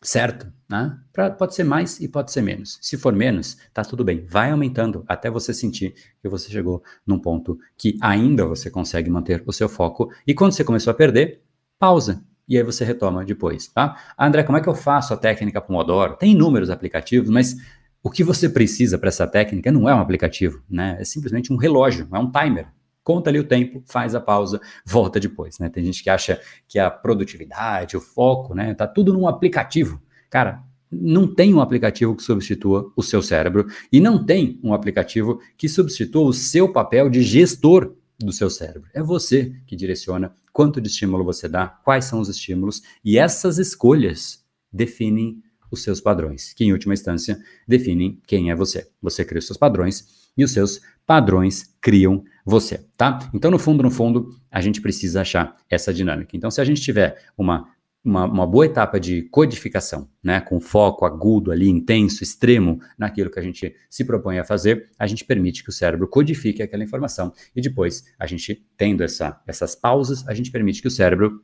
certo? Né? Pra, pode ser mais e pode ser menos. Se for menos, tá tudo bem. Vai aumentando até você sentir que você chegou num ponto que ainda você consegue manter o seu foco. E quando você começou a perder, pausa. E aí você retoma depois, tá? André, como é que eu faço a técnica Pomodoro? Tem inúmeros aplicativos, mas o que você precisa para essa técnica não é um aplicativo, né? É simplesmente um relógio, é um timer. Conta ali o tempo, faz a pausa, volta depois, né? Tem gente que acha que a produtividade, o foco, né? Tá tudo num aplicativo. Cara, não tem um aplicativo que substitua o seu cérebro e não tem um aplicativo que substitua o seu papel de gestor do seu cérebro. É você que direciona quanto de estímulo você dá, quais são os estímulos e essas escolhas definem os seus padrões, que em última instância definem quem é você. Você cria os seus padrões e os seus padrões criam você, tá? Então, no fundo, no fundo, a gente precisa achar essa dinâmica. Então, se a gente tiver uma uma, uma, boa etapa de codificação, né, com foco agudo ali, intenso, extremo naquilo que a gente se propõe a fazer, a gente permite que o cérebro codifique aquela informação e depois a gente tendo essa, essas pausas, a gente permite que o cérebro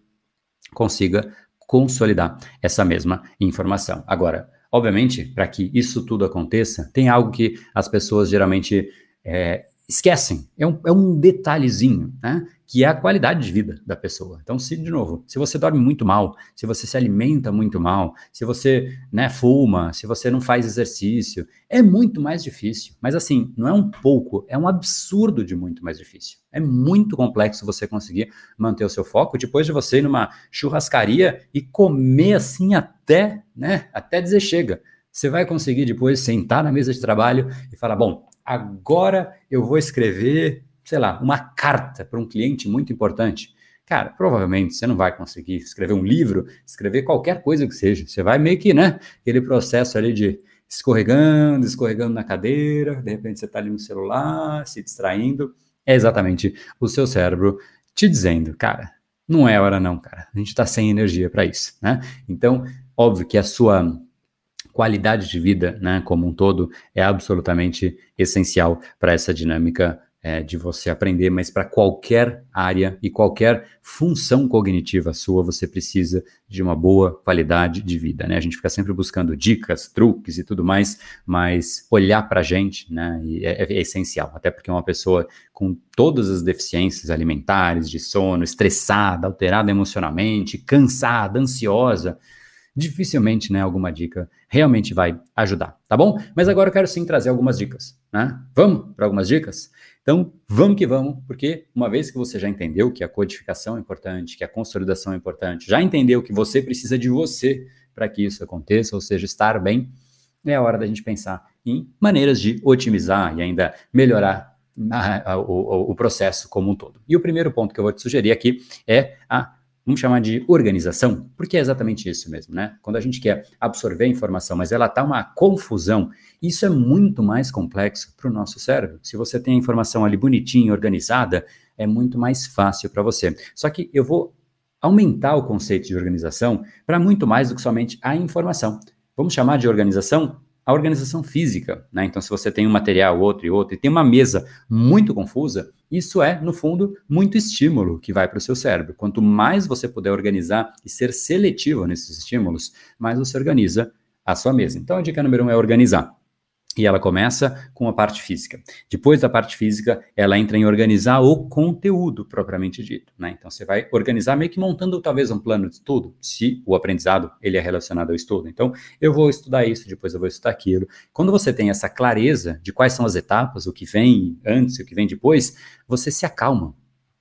consiga consolidar essa mesma informação. Agora, obviamente, para que isso tudo aconteça, tem algo que as pessoas geralmente é, esquecem. É um, é um detalhezinho, né? Que é a qualidade de vida da pessoa. Então, se, de novo, se você dorme muito mal, se você se alimenta muito mal, se você né, fuma, se você não faz exercício, é muito mais difícil. Mas, assim, não é um pouco, é um absurdo de muito mais difícil. É muito complexo você conseguir manter o seu foco depois de você ir numa churrascaria e comer assim até, né, até dizer chega. Você vai conseguir depois sentar na mesa de trabalho e falar: bom, agora eu vou escrever, sei lá, uma carta para um cliente muito importante. Cara, provavelmente você não vai conseguir escrever um livro, escrever qualquer coisa que seja. Você vai meio que, né, aquele processo ali de escorregando, escorregando na cadeira, de repente você está ali no celular, se distraindo. É exatamente o seu cérebro te dizendo, cara, não é hora não, cara. A gente está sem energia para isso, né? Então, óbvio que a sua qualidade de vida, né, como um todo, é absolutamente essencial para essa dinâmica é, de você aprender, mas para qualquer área e qualquer função cognitiva sua, você precisa de uma boa qualidade de vida, né? A gente fica sempre buscando dicas, truques e tudo mais, mas olhar para a gente, né, é, é, essencial, até porque uma pessoa com todas as deficiências alimentares, de sono, estressada, alterada emocionalmente, cansada, ansiosa, dificilmente, né, alguma dica realmente vai ajudar, tá bom? Mas agora eu quero sim trazer algumas dicas, né? Vamos para algumas dicas? Então, vamos que vamos, porque uma vez que você já entendeu que a codificação é importante, que a consolidação é importante, já entendeu que você precisa de você para que isso aconteça, ou seja, estar bem, é a hora da gente pensar em maneiras de otimizar e ainda melhorar a, a, o, o processo como um todo. E o primeiro ponto que eu vou te sugerir aqui é a vamos chamar de organização, porque é exatamente isso mesmo, né? Quando a gente quer absorver a informação, mas ela está uma confusão, isso é muito mais complexo para o nosso cérebro. Se você tem a informação ali bonitinha, organizada, é muito mais fácil para você. Só que eu vou aumentar o conceito de organização para muito mais do que somente a informação. Vamos chamar de organização a organização física, né? Então, se você tem um material, outro e outro, e tem uma mesa muito confusa, isso é, no fundo, muito estímulo que vai para o seu cérebro. Quanto mais você puder organizar e ser seletivo nesses estímulos, mais você organiza a sua mesa. Então, a dica número um é organizar. E ela começa com a parte física. Depois da parte física, ela entra em organizar o conteúdo propriamente dito. Né? Então, você vai organizar meio que montando talvez um plano de estudo, se o aprendizado ele é relacionado ao estudo. Então, eu vou estudar isso, depois eu vou estudar aquilo. Quando você tem essa clareza de quais são as etapas, o que vem antes e o que vem depois, você se acalma.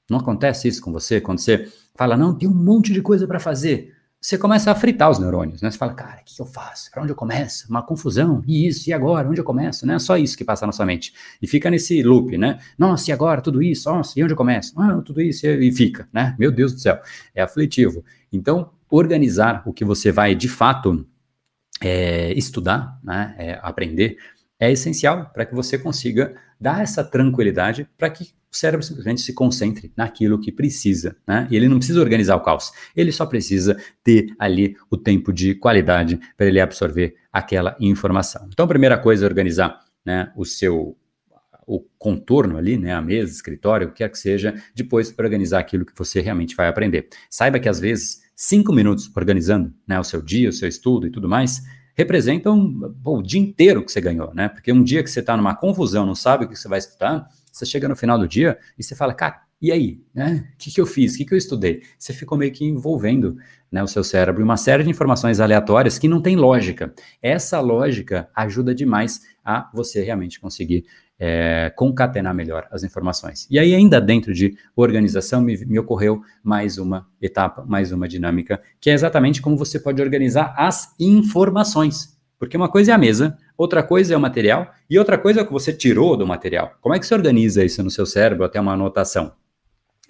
Não acontece isso com você quando você fala, não, tem um monte de coisa para fazer você começa a fritar os neurônios, né? Você fala, cara, o que, eu faço? Para onde eu começo? Uma confusão. E isso? E agora? Onde eu começo? Né? Só isso que passa na sua mente. E fica nesse loop, né? Nossa, e agora? Tudo isso? Nossa, e onde eu começo? Ah, tudo isso. E fica, né? Meu Deus do céu. É aflitivo. Então, organizar o que você vai, de fato, é, estudar, né? É, aprender, é essencial para que você consiga dar essa tranquilidade para que o cérebro simplesmente se concentre naquilo que precisa, né? E ele não precisa organizar o caos, ele só precisa ter ali o tempo de qualidade para ele absorver aquela informação. Então, a primeira coisa é organizar né, o seu o contorno ali, né, a mesa, escritório, o que quer que seja, depois organizar aquilo que você realmente vai aprender. Saiba que às vezes cinco minutos organizando né, o seu dia, o seu estudo e tudo mais, representam o dia inteiro que você ganhou, né? Porque um dia que você está numa confusão, não sabe o que você vai estudar, você chega no final do dia e você fala, cara, e aí? Né? O que, que eu fiz? O que, que eu estudei? Você ficou meio que envolvendo né, o seu cérebro em uma série de informações aleatórias que não tem lógica. Essa lógica ajuda demais a você realmente conseguir é, concatenar melhor as informações. E aí, ainda dentro de organização, me, me ocorreu mais uma etapa, mais uma dinâmica, que é exatamente como você pode organizar as informações. Porque uma coisa é a mesa, outra coisa é o material e outra coisa é o que você tirou do material. Como é que você organiza isso no seu cérebro até uma anotação?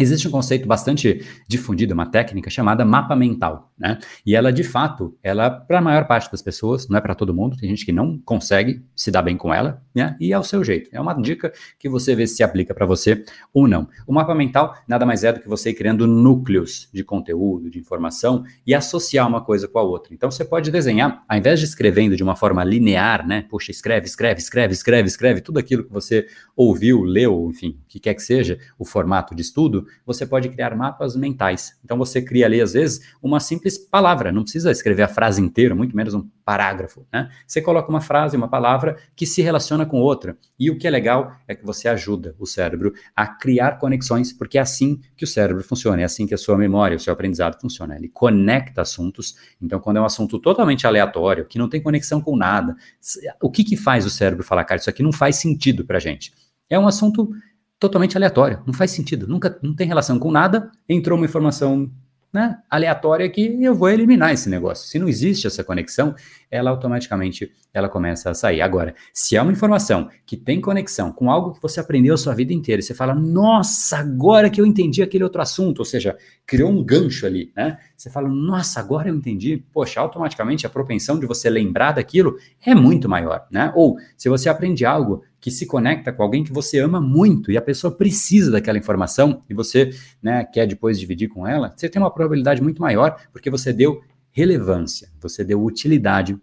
Existe um conceito bastante difundido, uma técnica chamada mapa mental, né? E ela, de fato, ela, para a maior parte das pessoas, não é para todo mundo, tem gente que não consegue se dar bem com ela, né? E é o seu jeito. É uma dica que você vê se aplica para você ou não. O mapa mental nada mais é do que você ir criando núcleos de conteúdo, de informação e associar uma coisa com a outra. Então, você pode desenhar, ao invés de escrevendo de uma forma linear, né? Puxa, escreve, escreve, escreve, escreve, escreve, tudo aquilo que você ouviu, leu, enfim, o que quer que seja, o formato de estudo, você pode criar mapas mentais. Então você cria ali, às vezes, uma simples palavra, não precisa escrever a frase inteira, muito menos um parágrafo. Né? Você coloca uma frase, uma palavra que se relaciona com outra. E o que é legal é que você ajuda o cérebro a criar conexões, porque é assim que o cérebro funciona, é assim que a sua memória, o seu aprendizado funciona. Ele conecta assuntos. Então, quando é um assunto totalmente aleatório, que não tem conexão com nada, o que, que faz o cérebro falar, cara, isso aqui não faz sentido para gente? É um assunto totalmente aleatório, não faz sentido, nunca não tem relação com nada, entrou uma informação né, aleatória que eu vou eliminar esse negócio. Se não existe essa conexão, ela automaticamente ela começa a sair. Agora, se é uma informação que tem conexão com algo que você aprendeu a sua vida inteira, e você fala, nossa, agora que eu entendi aquele outro assunto, ou seja, criou um gancho ali, né? Você fala, nossa, agora eu entendi. Poxa, automaticamente a propensão de você lembrar daquilo é muito maior, né? Ou se você aprende algo que se conecta com alguém que você ama muito e a pessoa precisa daquela informação e você né, quer depois dividir com ela, você tem uma probabilidade muito maior porque você deu relevância, você deu utilidade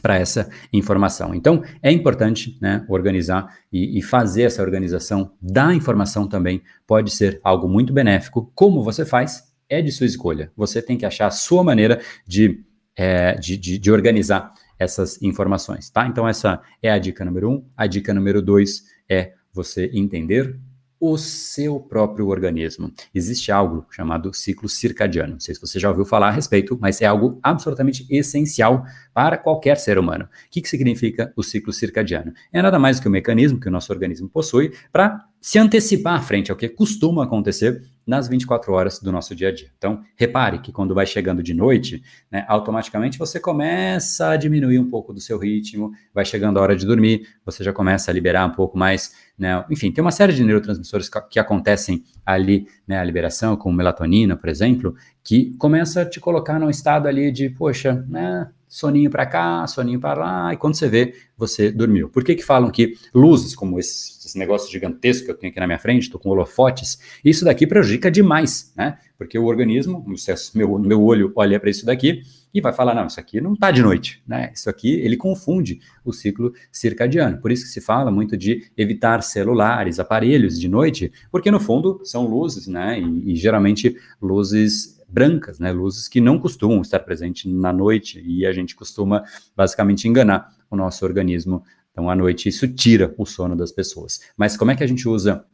para essa informação. Então, é importante né, organizar e, e, fazer essa organização da informação também pode ser algo muito benéfico. Como você faz, é de sua escolha. Você tem que achar a sua maneira de, é, de, de, de organizar essas informações, tá? Então essa é a dica número um. A dica número dois é você entender o seu próprio organismo. Existe algo chamado ciclo circadiano. Não sei se você já ouviu falar a respeito, mas é algo absolutamente essencial para qualquer ser humano. O que, que significa o ciclo circadiano? É nada mais do que o mecanismo que o nosso organismo possui para se antecipar frente ao que costuma acontecer nas 24 horas do nosso dia a dia. Então, repare que quando vai chegando de noite, né, automaticamente você começa a diminuir um pouco do seu ritmo, vai chegando a hora de dormir, você já começa a liberar um pouco mais, né, enfim, tem uma série de neurotransmissores que acontecem ali, né, a liberação, como melatonina, por exemplo, que começa a te colocar num estado ali de, poxa, né, soninho para cá, soninho para lá, e quando você vê, você dormiu. Por que que falam que luzes como esse, esse negócio gigantesco que eu tenho aqui na minha frente, estou com holofotes, isso daqui prejudica demais, né? Porque o organismo, meu, meu olho olha para isso daqui e vai falar, não, isso aqui não está de noite, né? Isso aqui, ele confunde o ciclo circadiano. Por isso que se fala muito de evitar celulares, aparelhos de noite, porque no fundo são luzes, né? e, e geralmente luzes brancas, né, luzes que não costumam estar presentes na noite e a gente costuma basicamente enganar o nosso organismo. Então, à noite, isso tira o sono das pessoas. Mas como é que a gente usa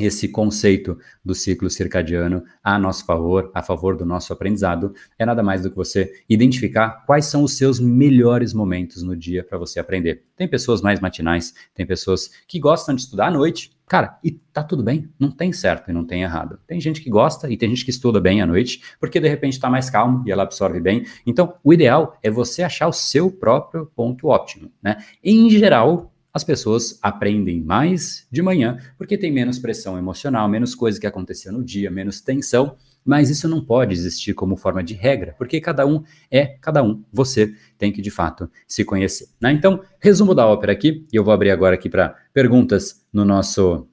esse conceito do ciclo circadiano a nosso favor, a favor do nosso aprendizado, é nada mais do que você identificar quais são os seus melhores momentos no dia para você aprender. Tem pessoas mais matinais, tem pessoas que gostam de estudar à noite, cara, e tá tudo bem, não tem certo e não tem errado. Tem gente que gosta e tem gente que estuda bem à noite, porque de repente está mais calmo e ela absorve bem. Então, o ideal é você achar o seu próprio ponto óptimo, né? Em geral, as pessoas aprendem mais de manhã porque tem menos pressão emocional, menos coisa que acontecia no dia, menos tensão, mas isso não pode existir como forma de regra, porque cada um é cada um. Você tem que de fato se conhecer. Né? Então, resumo da ópera aqui, e eu vou abrir agora aqui para perguntas no nosso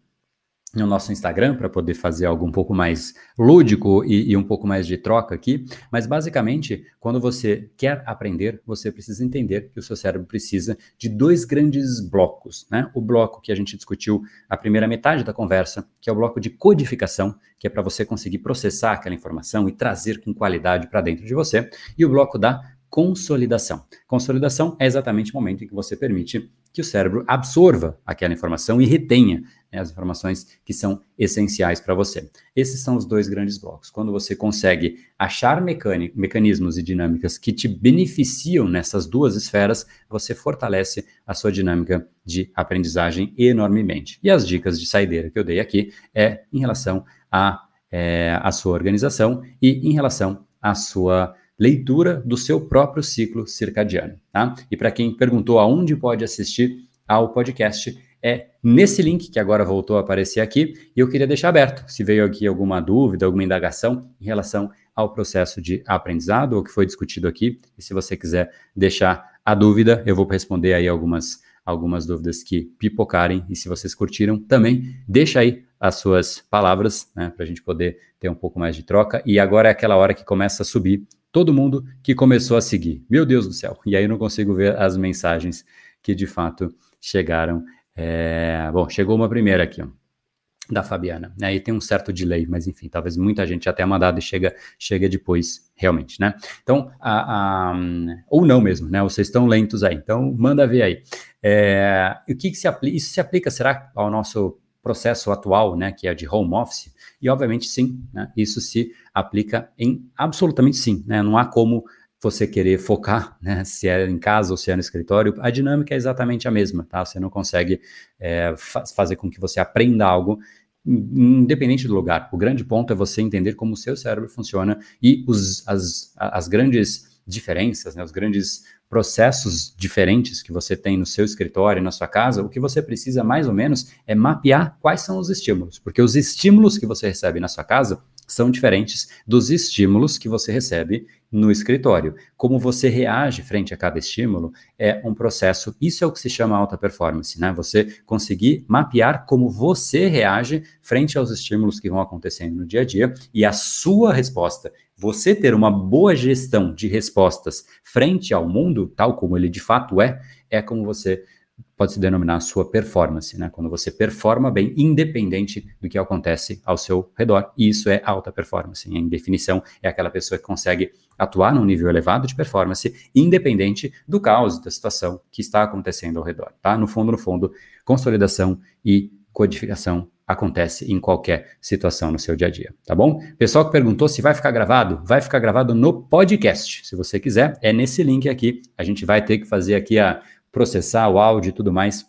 no nosso Instagram para poder fazer algo um pouco mais lúdico e, e, um pouco mais de troca aqui. Mas basicamente, quando você quer aprender, você precisa entender que o seu cérebro precisa de dois grandes blocos, né? O bloco que a gente discutiu a primeira metade da conversa, que é o bloco de codificação, que é para você conseguir processar aquela informação e trazer com qualidade para dentro de você, e o bloco da consolidação. Consolidação é exatamente o momento em que você permite que o cérebro absorva aquela informação e retenha né, as informações que são essenciais para você. Esses são os dois grandes blocos. Quando você consegue achar mecanismos e dinâmicas que te beneficiam nessas duas esferas, você fortalece a sua dinâmica de aprendizagem enormemente. E as dicas de saideira que eu dei aqui é em relação à é, sua organização e em relação à sua leitura do seu próprio ciclo circadiano. Tá? E para quem perguntou aonde pode assistir ao podcast, é nesse link que agora voltou a aparecer aqui, e eu queria deixar aberto, se veio aqui alguma dúvida, alguma indagação em relação ao processo de aprendizado, ou que foi discutido aqui, e se você quiser deixar a dúvida, eu vou responder aí algumas, algumas dúvidas que pipocarem, e se vocês curtiram, também deixa aí as suas palavras, né, para a gente poder ter um pouco mais de troca, e agora é aquela hora que começa a subir todo mundo que começou a seguir. Meu Deus do céu. E aí eu não consigo ver as mensagens que de fato chegaram. É... Bom, chegou uma primeira aqui, ó, da Fabiana. Aí né? tem um certo delay, mas enfim, talvez muita gente tenha mandado e chega, chega depois, realmente, né? Então, a, a, ou não mesmo, né? Vocês estão lentos aí, então manda ver aí. É, o que, que se aplica? Isso se aplica, será, ao nosso processo atual, né, que é de home office, e obviamente sim, né, isso se aplica em absolutamente sim, né, não há como você querer focar, né, se é em casa ou se é no escritório, a dinâmica é exatamente a mesma, tá? Você não consegue é, fa fazer com que você aprenda algo independente do lugar. O grande ponto é você entender como o seu cérebro funciona e os, as, as grandes diferenças, né, os grandes processos diferentes que você tem no seu escritório, na sua casa, o que você precisa mais ou menos é mapear quais são os estímulos, porque os estímulos que você recebe na sua casa são diferentes dos estímulos que você recebe no escritório. Como você reage frente a cada estímulo é um processo, isso é o que se chama alta performance, né? Você conseguir mapear como você reage frente aos estímulos que vão acontecendo no dia a dia e a sua resposta. Você ter uma boa gestão de respostas frente ao mundo, tal como ele de fato é, é como você pode se denominar sua performance, né? Quando você performa bem, independente do que acontece ao seu redor. E isso é alta performance. Em definição, é aquela pessoa que consegue atuar num nível elevado de performance, independente do caos, da situação que está acontecendo ao redor, tá? No fundo, no fundo, consolidação e codificação acontece em qualquer situação no seu dia a dia, tá bom? Pessoal que perguntou se vai ficar gravado, vai ficar gravado no podcast. Se você quiser, é nesse link aqui. A gente vai ter que fazer aqui a processar o áudio e tudo mais,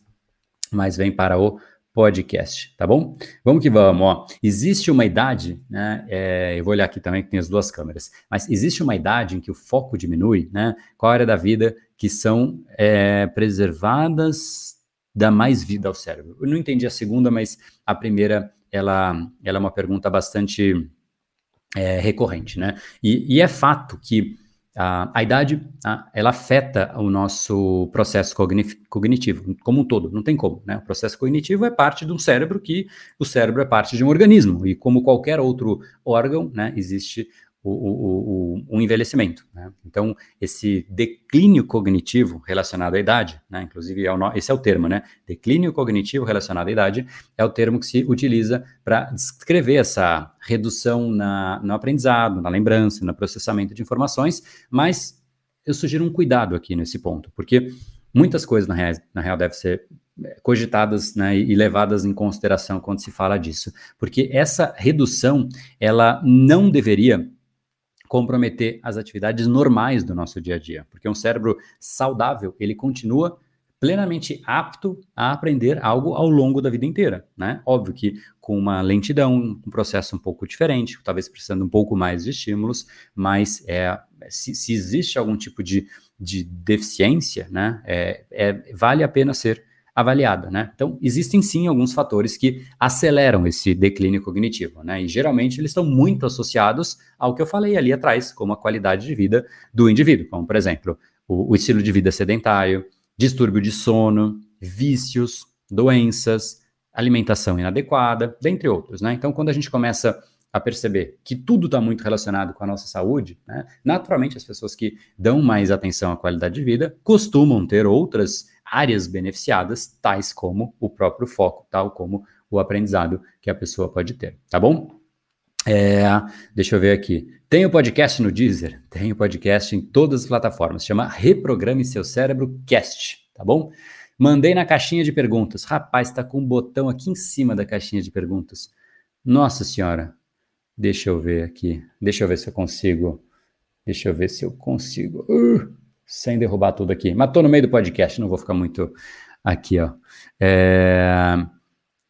mas vem para o podcast, tá bom? Vamos que vamos, ó. Existe uma idade, né? É, eu vou olhar aqui também que tem as duas câmeras, mas existe uma idade em que o foco diminui, né? Qual área da vida que são é, preservadas dá mais vida ao cérebro? Eu não entendi a segunda, mas a primeira, ela, ela é uma pergunta bastante é, recorrente, né? E, e, é fato que a, a idade, a, ela afeta o nosso processo cognitivo como um todo, não tem como, né? O processo cognitivo é parte de um cérebro que o cérebro é parte de um organismo e como qualquer outro órgão, né, existe o, o, o, o envelhecimento. Né? Então, esse declínio cognitivo relacionado à idade, né? inclusive é o, esse é o termo, né? Declínio cognitivo relacionado à idade é o termo que se utiliza para descrever essa redução na, no aprendizado, na lembrança, no processamento de informações, mas eu sugiro um cuidado aqui nesse ponto, porque muitas coisas na real, na real devem ser é, cogitadas né, e levadas em consideração quando se fala disso, porque essa redução ela não deveria comprometer as atividades normais do nosso dia a dia, porque um cérebro saudável, ele continua plenamente apto a aprender algo ao longo da vida inteira, né? Óbvio que com uma lentidão, um processo um pouco diferente, talvez precisando um pouco mais de estímulos, mas é, se, se existe algum tipo de, de deficiência, né, é, é, vale a pena ser avaliada, né? Então, existem sim alguns fatores que aceleram esse declínio cognitivo, né? E geralmente eles estão muito associados ao que eu falei ali atrás, como a qualidade de vida do indivíduo, como por exemplo, o, o estilo de vida sedentário, distúrbio de sono, vícios, doenças, alimentação inadequada, dentre outros, né? Então, quando a gente começa a perceber que tudo está muito relacionado com a nossa saúde, né? naturalmente as pessoas que dão mais atenção à qualidade de vida costumam ter outras áreas beneficiadas, tais como o próprio foco, tal como o aprendizado que a pessoa pode ter, tá bom? É, deixa eu ver aqui. Tem o podcast no Deezer? Tem o podcast em todas as plataformas. Chama Reprograme Seu Cérebro Cast, tá bom? Mandei na caixinha de perguntas. Rapaz, tá com um botão aqui em cima da caixinha de perguntas. Nossa senhora. Deixa eu ver aqui. Deixa eu ver se eu consigo. Deixa eu ver se eu consigo. Uh, sem derrubar tudo aqui. Mas tô no meio do podcast, não vou ficar muito aqui, ó. É...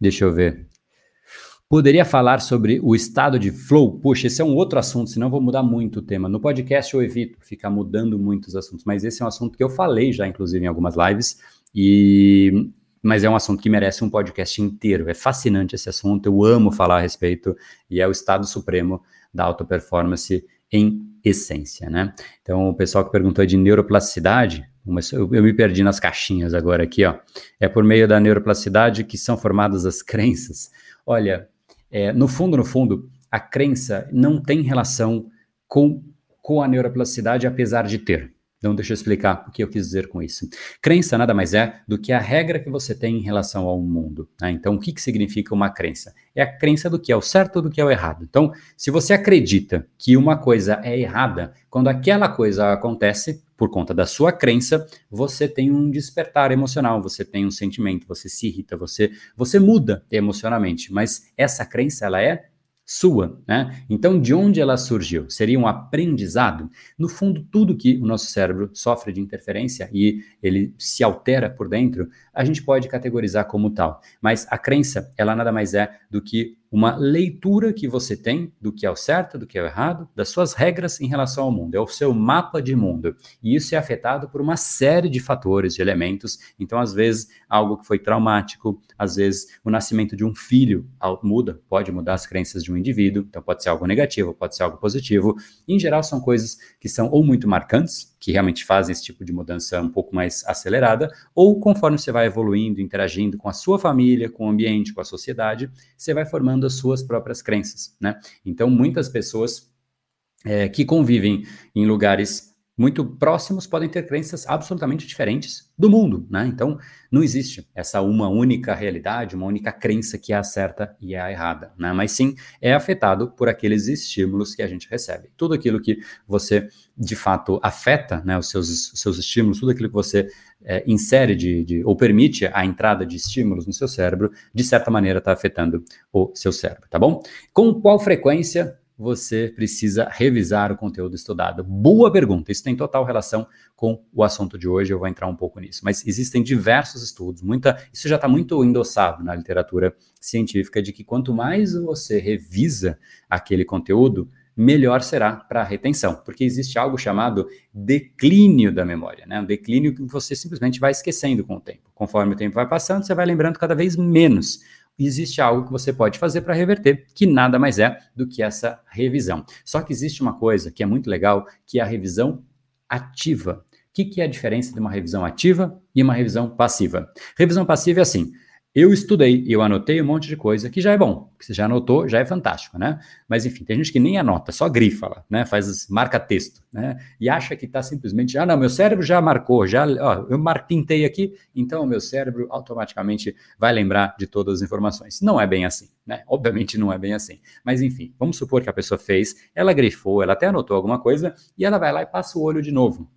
Deixa eu ver. Poderia falar sobre o estado de flow? Puxa, esse é um outro assunto, senão vou mudar muito o tema. No podcast eu evito ficar mudando muitos assuntos, mas esse é um assunto que eu falei já, inclusive, em algumas lives, e mas é um assunto que merece um podcast inteiro. É fascinante esse assunto, eu amo falar a respeito, e é o estado supremo da alta performance em essência, né? Então, o pessoal que perguntou de neuroplasticidade, eu, me perdi nas caixinhas agora aqui, ó. É por meio da neuroplasticidade que são formadas as crenças. Olha, é, no fundo, no fundo, a crença não tem relação com, com a neuroplasticidade, apesar de ter. Então, deixa eu explicar o que eu quis dizer com isso. Crença nada mais é do que a regra que você tem em relação ao mundo. Né? Então, o que, que significa uma crença? É a crença do que é o certo ou do que é o errado. Então, se você acredita que uma coisa é errada, quando aquela coisa acontece, por conta da sua crença, você tem um despertar emocional, você tem um sentimento, você se irrita, você, você muda emocionalmente. Mas essa crença, ela é sua, né? Então, de onde ela surgiu? Seria um aprendizado? No fundo, tudo que o nosso cérebro sofre de interferência e ele se altera por dentro, a gente pode categorizar como tal. Mas a crença, ela nada mais é do que uma leitura que você tem do que é o certo, do que é o errado, das suas regras em relação ao mundo. É o seu mapa de mundo. E isso é afetado por uma série de fatores, de elementos. Então, às vezes, algo que foi traumático, às vezes, o nascimento de um filho muda, pode mudar as crenças de um indivíduo. Então, pode ser algo negativo, pode ser algo positivo. Em geral, são coisas que são ou muito marcantes, que realmente fazem esse tipo de mudança um pouco mais acelerada, ou conforme você vai evoluindo, interagindo com a sua família, com o ambiente, com a sociedade, você vai formando as suas próprias crenças, né? Então, muitas pessoas é, que convivem em lugares muito próximos podem ter crenças absolutamente diferentes do mundo, né? Então, não existe essa uma única realidade, uma única crença que é a certa e é a errada, né? Mas sim é afetado por aqueles estímulos que a gente recebe. Tudo aquilo que você de fato afeta, né, os seus, os seus estímulos, tudo aquilo que você é, insere de, de, ou permite a entrada de estímulos no seu cérebro, de certa maneira está afetando o seu cérebro, tá bom? Com qual frequência você precisa revisar o conteúdo estudado? Boa pergunta. Isso tem total relação com o assunto de hoje. Eu vou entrar um pouco nisso. Mas existem diversos estudos, muita, isso já está muito endossado na literatura científica de que quanto mais você revisa aquele conteúdo, melhor será para a retenção, porque existe algo chamado declínio da memória, né? Um declínio que você simplesmente vai esquecendo com o tempo. Conforme o tempo vai passando, você vai lembrando cada vez menos existe algo que você pode fazer para reverter, que nada mais é do que essa revisão. Só que existe uma coisa que é muito legal, que é a revisão ativa. O que, que é a diferença de uma revisão ativa e uma revisão passiva? Revisão passiva é assim: eu estudei e eu anotei um monte de coisa que já é bom. Que você já anotou, já é fantástico, né? Mas enfim, tem gente que nem anota, só grifa lá, né? Faz marca texto, né? E acha que está simplesmente, ah, não, meu cérebro já marcou, já, ó, eu pintei aqui, então o meu cérebro automaticamente vai lembrar de todas as informações. Não é bem assim, né? Obviamente não é bem assim. Mas enfim, vamos supor que a pessoa fez, ela grifou, ela até anotou alguma coisa e ela vai lá e passa o olho de novo.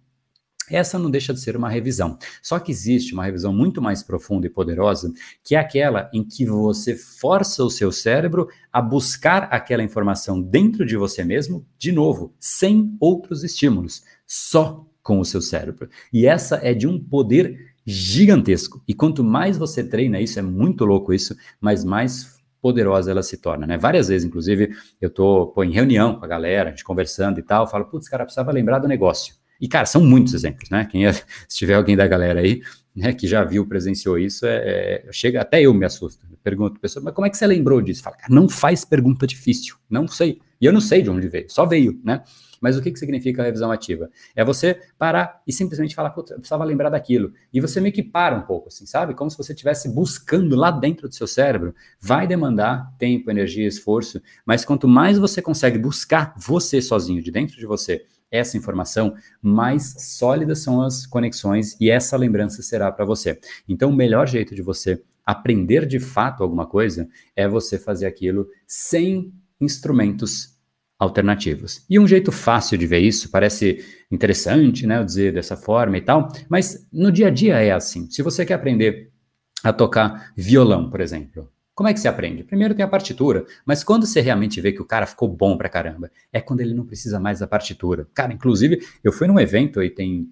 Essa não deixa de ser uma revisão. Só que existe uma revisão muito mais profunda e poderosa, que é aquela em que você força o seu cérebro a buscar aquela informação dentro de você mesmo, de novo, sem outros estímulos, só com o seu cérebro. E essa é de um poder gigantesco. E quanto mais você treina isso, é muito louco isso, mas mais poderosa ela se torna, né? Várias vezes, inclusive, eu tô pô, em reunião com a galera, a gente conversando e tal, falo, putz, cara, precisava lembrar do negócio. E, cara, são muitos exemplos, né? Quem é, se tiver alguém da galera aí, né, que já viu, presenciou isso, é, é, chega, até eu me assusto. pergunto pessoa, mas como é que você lembrou disso? Fala, não faz pergunta difícil, não sei. E eu não sei de onde veio, só veio, né? Mas o que, que significa a revisão ativa? É você parar e simplesmente falar, putz, eu precisava lembrar daquilo. E você meio que para um pouco, assim, sabe? Como se você estivesse buscando lá dentro do seu cérebro. Vai demandar tempo, energia, esforço, mas quanto mais você consegue buscar você sozinho, de dentro de você, essa informação, mais sólidas são as conexões e essa lembrança será para você. Então, o melhor jeito de você aprender de fato alguma coisa é você fazer aquilo sem instrumentos alternativos. E um jeito fácil de ver isso, parece interessante, né, eu dizer dessa forma e tal, mas no dia a dia é assim. Se você quer aprender a tocar violão, por exemplo, como é que se aprende? Primeiro tem a partitura, mas quando você realmente vê que o cara ficou bom pra caramba, é quando ele não precisa mais da partitura. Cara, inclusive, eu fui num evento e tem.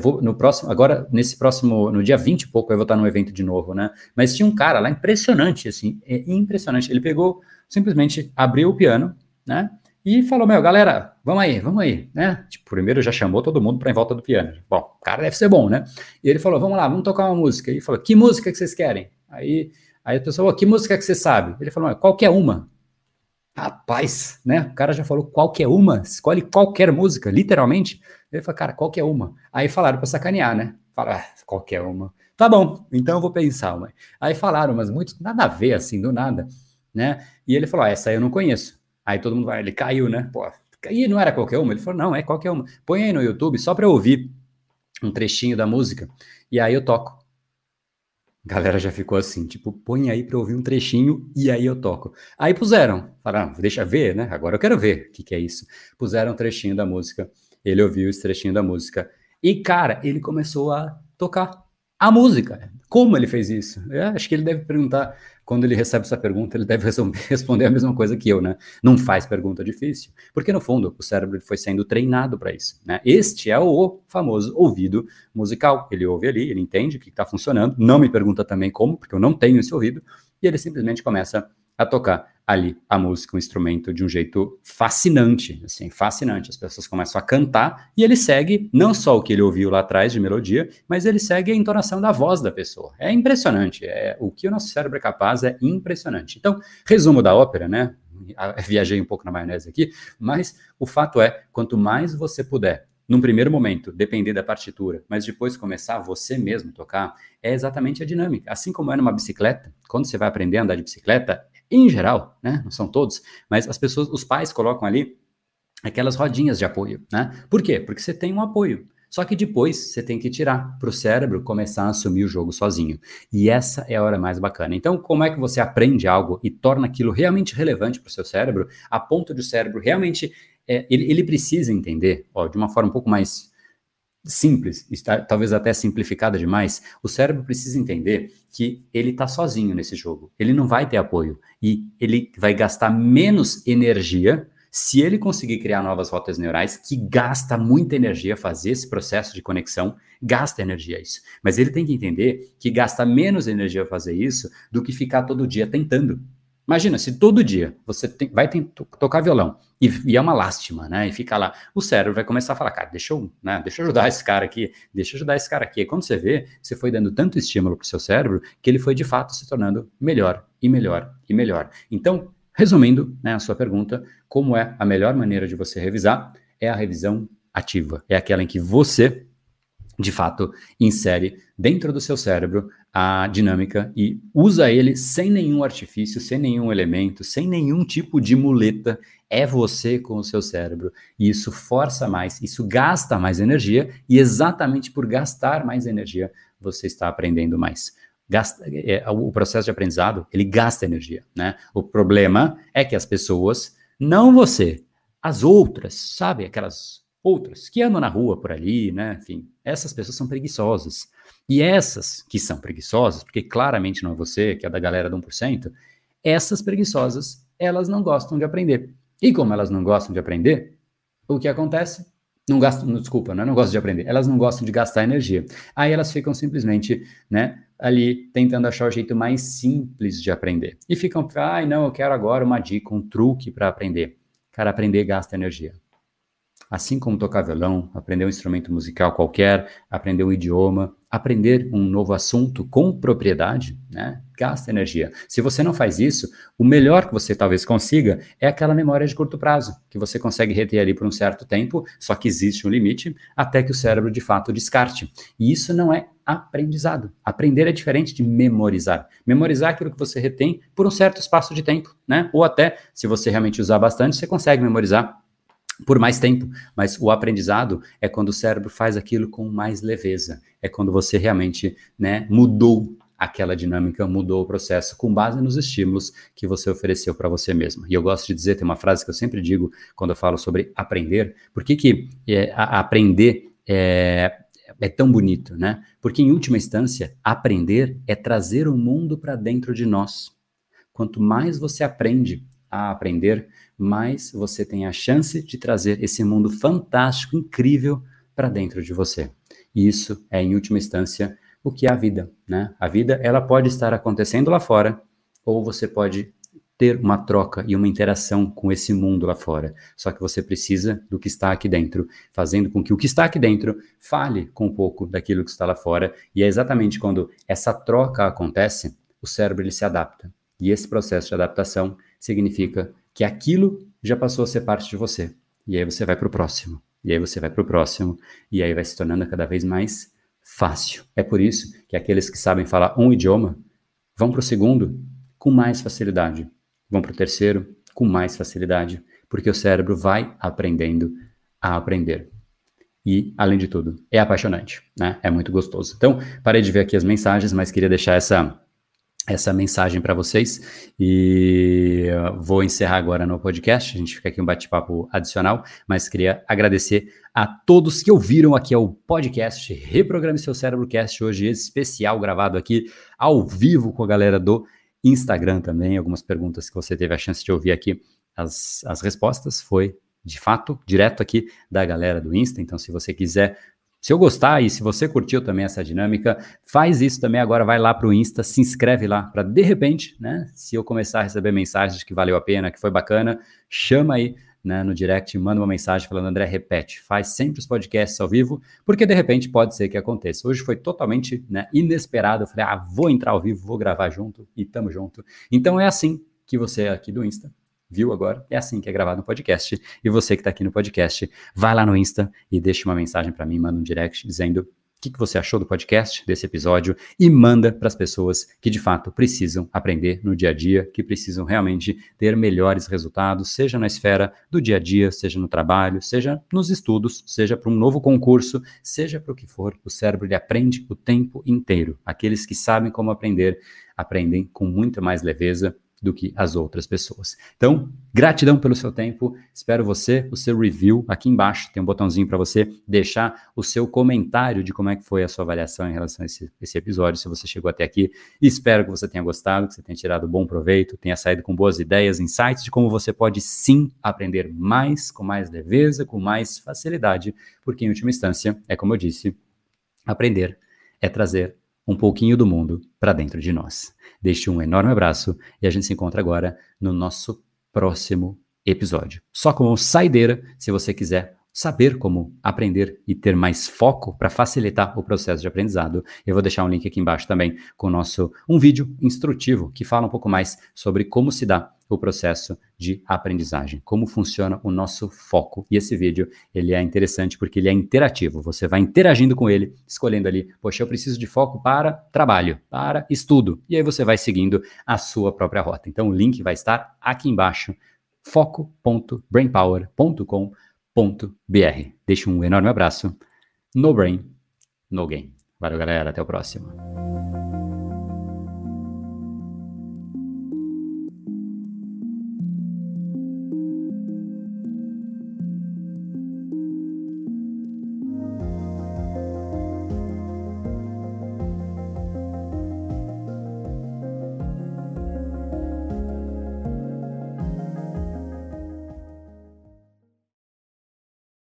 Vou no próximo, agora, nesse próximo, no dia 20 e pouco, eu vou estar num evento de novo, né? Mas tinha um cara lá impressionante, assim, é impressionante. Ele pegou, simplesmente abriu o piano, né? E falou, meu, galera, vamos aí, vamos aí, né? Tipo, primeiro já chamou todo mundo para em volta do piano. Bom, o cara deve ser bom, né? E ele falou, vamos lá, vamos tocar uma música. E falou, que música que vocês querem? Aí Aí a pessoa, oh, que música que você sabe? Ele falou, qualquer uma. Rapaz, né? O cara já falou qualquer uma, escolhe qualquer música, literalmente. Ele falou, cara, qualquer uma. Aí falaram para sacanear, né? Falaram, ah, qualquer uma. Tá bom, então eu vou pensar uma. Aí falaram, mas muito, nada a ver, assim, do nada, né? E ele falou, ah, essa eu não conheço. Aí todo mundo vai, ele caiu, né? Pô, e não era qualquer uma? Ele falou, não, é qualquer uma. Põe aí no YouTube só para eu ouvir um trechinho da música. E aí eu toco. Galera já ficou assim, tipo, põe aí para ouvir um trechinho e aí eu toco. Aí puseram, falaram, ah, deixa ver, né? Agora eu quero ver o que, que é isso. Puseram um trechinho da música, ele ouviu esse trechinho da música. E, cara, ele começou a tocar a música. Como ele fez isso? Eu acho que ele deve perguntar quando ele recebe essa pergunta, ele deve responder a mesma coisa que eu, né? Não faz pergunta difícil, porque no fundo o cérebro foi sendo treinado para isso, né? Este é o famoso ouvido musical. Ele ouve ali, ele entende o que está funcionando, não me pergunta também como, porque eu não tenho esse ouvido, e ele simplesmente começa a tocar ali a música, o instrumento de um jeito fascinante, assim, fascinante. As pessoas começam a cantar e ele segue não só o que ele ouviu lá atrás de melodia, mas ele segue a entonação da voz da pessoa. É impressionante, é o que o nosso cérebro é capaz é impressionante. Então, resumo da ópera, né? Viajei um pouco na maionese aqui, mas o fato é, quanto mais você puder num primeiro momento, depender da partitura, mas depois começar você mesmo tocar, é exatamente a dinâmica. Assim como é numa bicicleta, quando você vai aprender a andar de bicicleta, em geral, né? Não são todos, mas as pessoas, os pais colocam ali aquelas rodinhas de apoio, né? Por quê? Porque você tem um apoio. Só que depois você tem que tirar para o cérebro começar a assumir o jogo sozinho. E essa é a hora mais bacana. Então, como é que você aprende algo e torna aquilo realmente relevante para o seu cérebro, a ponto de o cérebro realmente. É, ele, ele, precisa entender, ó, de uma forma um pouco mais simples, está, talvez até simplificada demais, o cérebro precisa entender que ele está sozinho nesse jogo. Ele não vai ter apoio. E ele vai gastar menos energia se ele conseguir criar novas rotas neurais, que gasta muita energia fazer esse processo de conexão, gasta energia isso. Mas ele tem que entender que gasta menos energia fazer isso do que ficar todo dia tentando. Imagina, se todo dia você tem, vai tem, tocar violão e, e, é uma lástima, né? E fica lá, o cérebro vai começar a falar, cara, deixa eu, né, deixa eu ajudar esse cara aqui, deixa eu ajudar esse cara aqui. E quando você vê, você foi dando tanto estímulo para o seu cérebro que ele foi de fato se tornando melhor e melhor e melhor. Então, Resumindo né, a sua pergunta, como é a melhor maneira de você revisar? É a revisão ativa. É aquela em que você, de fato, insere dentro do seu cérebro a dinâmica e usa ele sem nenhum artifício, sem nenhum elemento, sem nenhum tipo de muleta. É você com o seu cérebro. E isso força mais, isso gasta mais energia, e exatamente por gastar mais energia, você está aprendendo mais. Gasta, é, o processo de aprendizado, ele gasta energia, né? O problema é que as pessoas, não você, as outras, sabe? Aquelas outras que andam na rua por ali, né? Enfim, essas pessoas são preguiçosas. E essas que são preguiçosas, porque claramente não é você, que é da galera do 1%, essas preguiçosas, elas não gostam de aprender. E como elas não gostam de aprender, o que acontece? Não gastam, desculpa, né? não gostam de aprender, elas não gostam de gastar energia. Aí elas ficam simplesmente, né, ali tentando achar o jeito mais simples de aprender. E ficam, ai, não, eu quero agora uma dica, um truque para aprender. Cara, aprender gasta energia. Assim como tocar violão, aprender um instrumento musical qualquer, aprender um idioma, aprender um novo assunto com propriedade, né? Gasta energia. Se você não faz isso, o melhor que você talvez consiga é aquela memória de curto prazo, que você consegue reter ali por um certo tempo, só que existe um limite até que o cérebro de fato descarte. E isso não é aprendizado. Aprender é diferente de memorizar. Memorizar aquilo que você retém por um certo espaço de tempo, né? Ou até, se você realmente usar bastante, você consegue memorizar por mais tempo, mas o aprendizado é quando o cérebro faz aquilo com mais leveza, é quando você realmente né, mudou aquela dinâmica, mudou o processo com base nos estímulos que você ofereceu para você mesmo. E eu gosto de dizer, tem uma frase que eu sempre digo quando eu falo sobre aprender, por que, que é, a, aprender é, é tão bonito, né? Porque em última instância, aprender é trazer o mundo para dentro de nós. Quanto mais você aprende a aprender, mais você tem a chance de trazer esse mundo fantástico, incrível para dentro de você. E isso é, em última instância, o que é a vida, né? A vida, ela pode estar acontecendo lá fora, ou você pode ter uma troca e uma interação com esse mundo lá fora. Só que você precisa do que está aqui dentro, fazendo com que o que está aqui dentro fale com um pouco daquilo que está lá fora. E é exatamente quando essa troca acontece, o cérebro ele se adapta. E esse processo de adaptação significa que aquilo já passou a ser parte de você. E aí você vai para o próximo. E aí você vai para o próximo. E aí vai se tornando cada vez mais fácil. É por isso que aqueles que sabem falar um idioma vão para o segundo com mais facilidade. Vão para o terceiro com mais facilidade. Porque o cérebro vai aprendendo a aprender. E, além de tudo, é apaixonante, né? É muito gostoso. Então, parei de ver aqui as mensagens, mas queria deixar essa essa mensagem para vocês e vou encerrar agora no podcast. A gente fica aqui um bate-papo adicional, mas queria agradecer a todos que ouviram aqui ao podcast Reprograme Seu Cérebro Cast, hoje especial, gravado aqui ao vivo com a galera do Instagram também. Algumas perguntas que você teve a chance de ouvir aqui, as, as respostas foi de fato direto aqui da galera do Insta. Então, se você quiser se eu gostar e se você curtiu também essa dinâmica, faz isso também agora, vai lá para o Insta, se inscreve lá para de repente, né, se eu começar a receber mensagens que valeu a pena, que foi bacana, chama aí né, no direct, manda uma mensagem falando, André, repete, faz sempre os podcasts ao vivo, porque de repente pode ser que aconteça. Hoje foi totalmente né, inesperado, eu falei, ah, vou entrar ao vivo, vou gravar junto e tamo junto. Então é assim que você aqui do Insta viu agora? É assim que é gravado no podcast. E você que está aqui no podcast, vai lá no Insta e deixa uma mensagem para mim, manda um direct dizendo que, que você achou do podcast, desse episódio, e manda para as pessoas que de fato precisam aprender no dia a dia, que precisam realmente ter melhores resultados, seja na esfera do dia a dia, seja no trabalho, seja nos estudos, seja para um novo concurso, seja para o que for. O cérebro ele aprende o tempo inteiro. Aqueles que sabem como aprender, aprendem com muita mais leveza do que as outras pessoas. Então, gratidão pelo seu tempo. Espero você, o seu review aqui embaixo. Tem um botãozinho para você deixar o seu comentário de como é que foi a sua avaliação em relação a esse, esse episódio, se você chegou até aqui. Espero que você tenha gostado, que você tenha tirado bom proveito, tenha saído com boas ideias, insights de como você pode sim aprender mais, com mais leveza, com mais facilidade, porque em última instância, é como eu disse, aprender é trazer um pouquinho do mundo para dentro de nós. Deixe um enorme abraço e a gente se encontra agora no nosso próximo episódio. Só como saideira, se você quiser saber como aprender e ter mais foco para facilitar o processo de aprendizado, eu vou deixar um link aqui embaixo também com o nosso um vídeo instrutivo que fala um pouco mais sobre como se dá o processo de aprendizagem, como funciona o nosso foco. E esse vídeo, ele é interessante porque ele é interativo. Você vai interagindo com ele, escolhendo ali, poxa, eu preciso de foco para trabalho, para estudo. E aí você vai seguindo a sua própria rota. Então o link vai estar aqui embaixo, foco.brainpower.com.br. Deixe um enorme abraço. No brain, no game. Valeu, galera. Até o próximo.